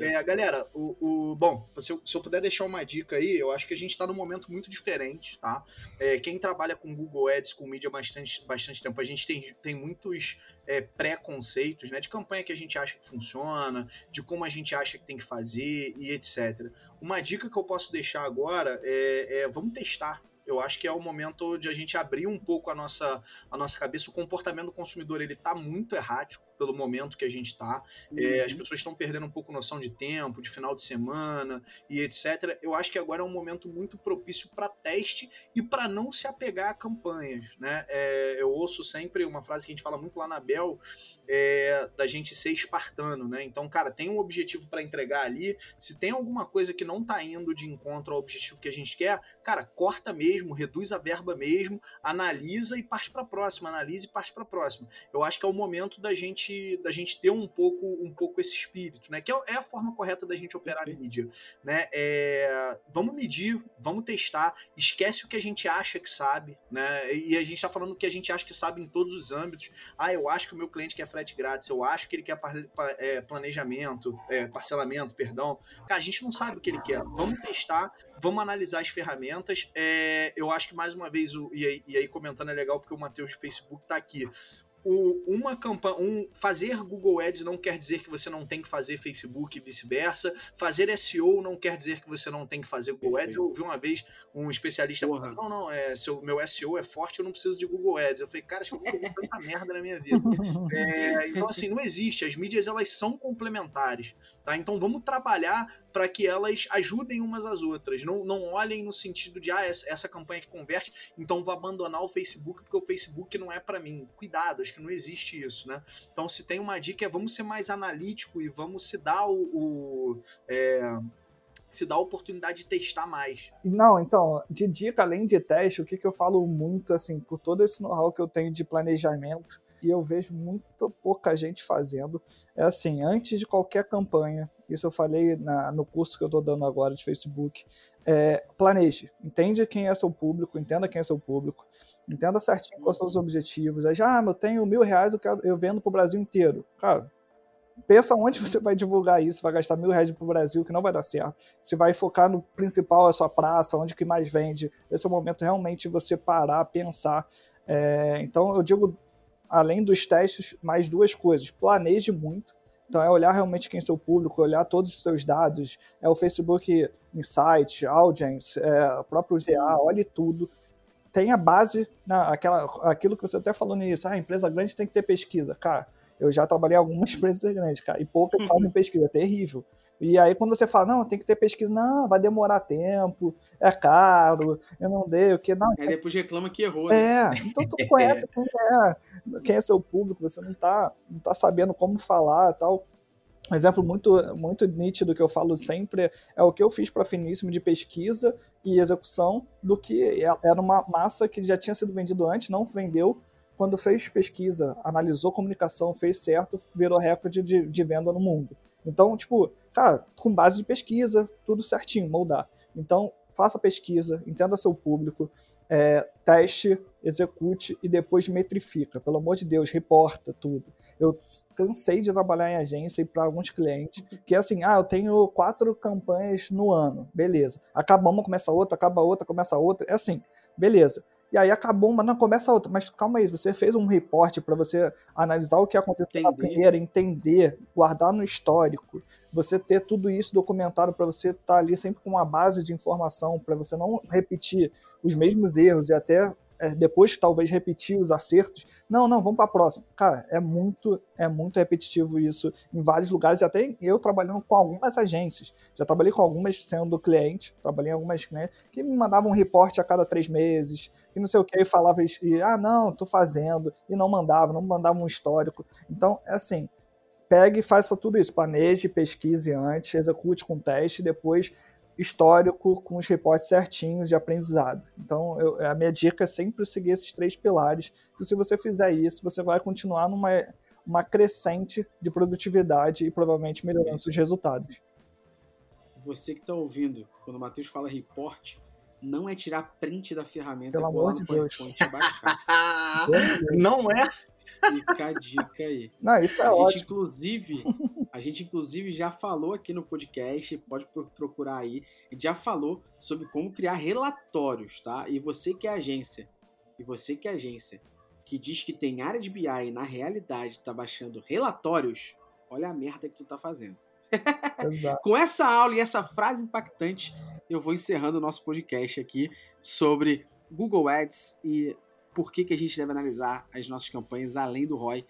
É, galera, o, o bom, se eu, se eu, puder deixar uma dica aí, eu acho que a gente tá num momento muito diferente, tá? É, quem trabalha com Google Ads, com mídia bastante, bastante tempo, a gente tem, tem muitos é, pré-conceitos, né? De campanha que a gente acha que funciona, de como a gente acha que tem que fazer e etc. Uma dica que eu posso deixar agora é, é vamos testar eu acho que é o momento de a gente abrir um pouco a nossa, a nossa cabeça. O comportamento do consumidor ele está muito errático pelo momento que a gente está. Uhum. É, as pessoas estão perdendo um pouco noção de tempo, de final de semana e etc. Eu acho que agora é um momento muito propício para teste e para não se apegar a campanhas. Né? É, eu ouço sempre uma frase que a gente fala muito lá na Bel, é, da gente ser espartano. Né? Então, cara, tem um objetivo para entregar ali. Se tem alguma coisa que não está indo de encontro ao objetivo que a gente quer, cara, corta mesmo, reduz a verba mesmo, analisa e parte para a próxima. Analisa e parte para a próxima. Eu acho que é o momento da gente gente, da gente ter um pouco, um pouco esse espírito, né? Que é, é a forma correta da gente operar a mídia, né? É, vamos medir, vamos testar, esquece o que a gente acha que sabe, né? E a gente está falando o que a gente acha que sabe em todos os âmbitos. Ah, eu acho que o meu cliente quer frete grátis, eu acho que ele quer é, planejamento, é, parcelamento, perdão. Cara, a gente não sabe o que ele quer. Vamos testar, vamos analisar as ferramentas. É, eu acho que mais uma vez, o, e, aí, e aí comentando é legal porque o Matheus do Facebook está aqui o, uma campanha, um, fazer Google Ads não quer dizer que você não tem que fazer Facebook e vice-versa. Fazer SEO não quer dizer que você não tem que fazer Google Ads. Eu ouvi uma vez um especialista falando: não, não, é, seu, meu SEO é forte, eu não preciso de Google Ads. Eu falei, cara, acho que eu vou tanta merda na minha vida. É, então, assim, não existe. As mídias elas são complementares. Tá? Então vamos trabalhar para que elas ajudem umas às outras. Não, não olhem no sentido de, ah, essa, essa campanha que converte, então vou abandonar o Facebook porque o Facebook não é para mim. Cuidado, acho que não existe isso, né? Então, se tem uma dica, é vamos ser mais analítico e vamos se dar o. o é, se dar a oportunidade de testar mais. Não, então, de dica, além de teste, o que, que eu falo muito, assim, por todo esse know-how que eu tenho de planejamento, e eu vejo muito pouca gente fazendo, é assim, antes de qualquer campanha, isso eu falei na, no curso que eu estou dando agora de Facebook, é, planeje, entende quem é seu público, entenda quem é seu público, entenda certinho quais são os objetivos, aí já, ah, eu tenho mil reais, eu, quero, eu vendo para o Brasil inteiro, cara, pensa onde você vai divulgar isso, vai gastar mil reais para o Brasil, que não vai dar certo. Se vai focar no principal, a sua praça, onde que mais vende. Esse é o momento realmente de você parar, pensar. É, então, eu digo além dos testes, mais duas coisas. Planeje muito. Então, é olhar realmente quem é seu público, olhar todos os seus dados. É o Facebook Insight, Audience, é, o próprio GA, olhe tudo. Tem a base, na, aquela, aquilo que você até falou nisso. Ah, empresa grande tem que ter pesquisa. Cara, eu já trabalhei em algumas empresas grandes, cara, e poucas fazem pesquisa, é terrível. E aí, quando você fala, não, tem que ter pesquisa, não, vai demorar tempo, é caro, eu não dei, o que não. Aí depois reclama que errou. Né? É, então tu conhece quem é, quem é seu público, você não tá, não tá sabendo como falar tal. Um exemplo muito, muito nítido que eu falo sempre é o que eu fiz para Finíssimo de pesquisa e execução do que é, era uma massa que já tinha sido vendido antes, não vendeu, quando fez pesquisa, analisou comunicação, fez certo, virou recorde de, de venda no mundo. Então, tipo, cara, com base de pesquisa, tudo certinho, moldar. Então, faça pesquisa, entenda seu público, é, teste, execute e depois metrifica. Pelo amor de Deus, reporta tudo. Eu cansei de trabalhar em agência e para alguns clientes que é assim, ah, eu tenho quatro campanhas no ano, beleza. Acaba uma, começa outra, acaba outra, começa outra. É assim, beleza. E aí acabou uma, não, começa outra. Mas calma aí, você fez um reporte para você analisar o que aconteceu na primeira, entender, guardar no histórico, você ter tudo isso documentado para você estar tá ali sempre com uma base de informação, para você não repetir os mesmos erros e até é, depois talvez repetir os acertos. Não, não, vamos para a próxima. Cara, é muito, é muito repetitivo isso em vários lugares, até eu trabalhando com algumas agências. Já trabalhei com algumas sendo cliente, trabalhei em algumas né, que me mandavam um reporte a cada três meses, e não sei o que, e falava, e, ah, não, tô fazendo, e não mandava, não mandava um histórico. Então, é assim, pegue e faça tudo isso, planeje, pesquise antes, execute com teste, depois histórico com os reportes certinhos de aprendizado. Então, eu, a minha dica é sempre seguir esses três pilares, que se você fizer isso, você vai continuar numa uma crescente de produtividade e provavelmente melhorando seus resultados. Você que está ouvindo, quando o Matheus fala report, não é tirar print da ferramenta Pelo amor de Deus. baixar. não é? Fica a dica aí. Não, isso é a ótimo. Gente, inclusive, a gente, inclusive, já falou aqui no podcast, pode procurar aí, já falou sobre como criar relatórios, tá? E você que é agência, e você que é agência, que diz que tem área de BI e na realidade está baixando relatórios, olha a merda que tu tá fazendo. Com essa aula e essa frase impactante, eu vou encerrando o nosso podcast aqui sobre Google Ads e por que, que a gente deve analisar as nossas campanhas além do ROI.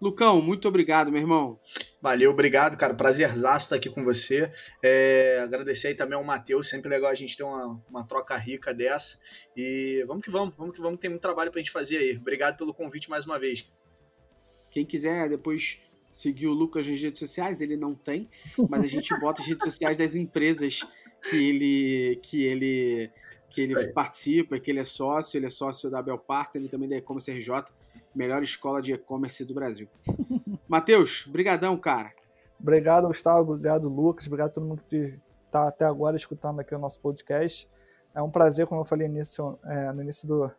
Lucão, muito obrigado, meu irmão. Valeu, obrigado, cara. Prazerzaço estar aqui com você. É, agradecer aí também ao Matheus, sempre legal a gente ter uma, uma troca rica dessa. E vamos que vamos, vamos que vamos, tem muito trabalho pra gente fazer aí. Obrigado pelo convite mais uma vez. Quem quiser depois seguir o Lucas nas redes sociais, ele não tem, mas a gente bota as redes sociais das empresas que ele que ele que ele participa, que ele é sócio, ele é sócio da Bel Partner e também da E-Commerce RJ, melhor escola de e-commerce do Brasil. Matheus, brigadão, cara. Obrigado, Gustavo, obrigado, Lucas, obrigado a todo mundo que está até agora escutando aqui o nosso podcast. É um prazer, como eu falei início, é, no início do,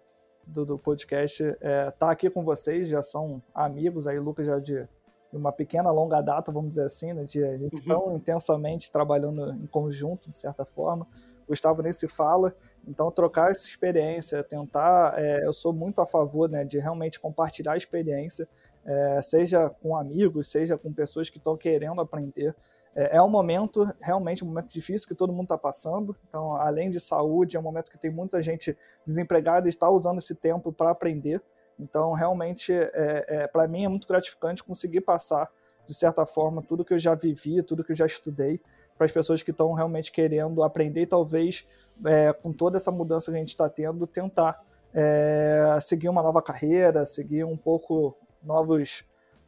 do, do podcast, estar é, tá aqui com vocês, já são amigos aí, Lucas já de uma pequena longa data, vamos dizer assim, né, de a gente uhum. tão intensamente trabalhando em conjunto, de certa forma. Gustavo nem se fala, então, trocar essa experiência, tentar. É, eu sou muito a favor né, de realmente compartilhar a experiência, é, seja com amigos, seja com pessoas que estão querendo aprender. É, é, um momento, realmente, um momento difícil que todo mundo está passando. Então, além de saúde, é um momento que tem muita gente desempregada e está usando esse tempo para aprender. Então, realmente, é, é para mim é muito gratificante conseguir passar, de certa forma, tudo que eu já vivi, tudo que eu já estudei para as pessoas que estão realmente querendo aprender e talvez é, com toda essa mudança que a gente está tendo, tentar é, seguir uma nova carreira, seguir um pouco novos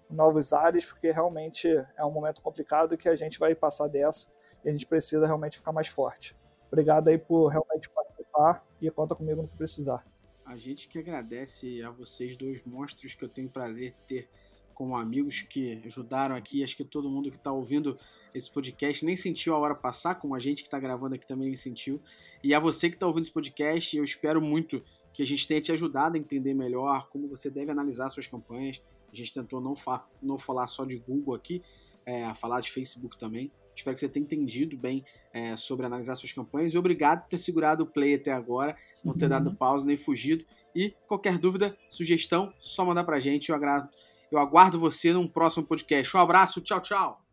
novos áreas, porque realmente é um momento complicado que a gente vai passar dessa e a gente precisa realmente ficar mais forte. Obrigado aí por realmente participar e conta comigo no que precisar. A gente que agradece a vocês dois monstros que eu tenho prazer de ter como amigos que ajudaram aqui. Acho que todo mundo que está ouvindo esse podcast nem sentiu a hora passar, como a gente que está gravando aqui também nem sentiu. E a você que está ouvindo esse podcast, eu espero muito que a gente tenha te ajudado a entender melhor como você deve analisar suas campanhas. A gente tentou não, fa não falar só de Google aqui, é, falar de Facebook também. Espero que você tenha entendido bem é, sobre analisar suas campanhas. E obrigado por ter segurado o play até agora, não ter dado uhum. pausa nem fugido. E qualquer dúvida, sugestão, só mandar pra gente. Eu agrado eu aguardo você num próximo podcast. Um abraço, tchau, tchau.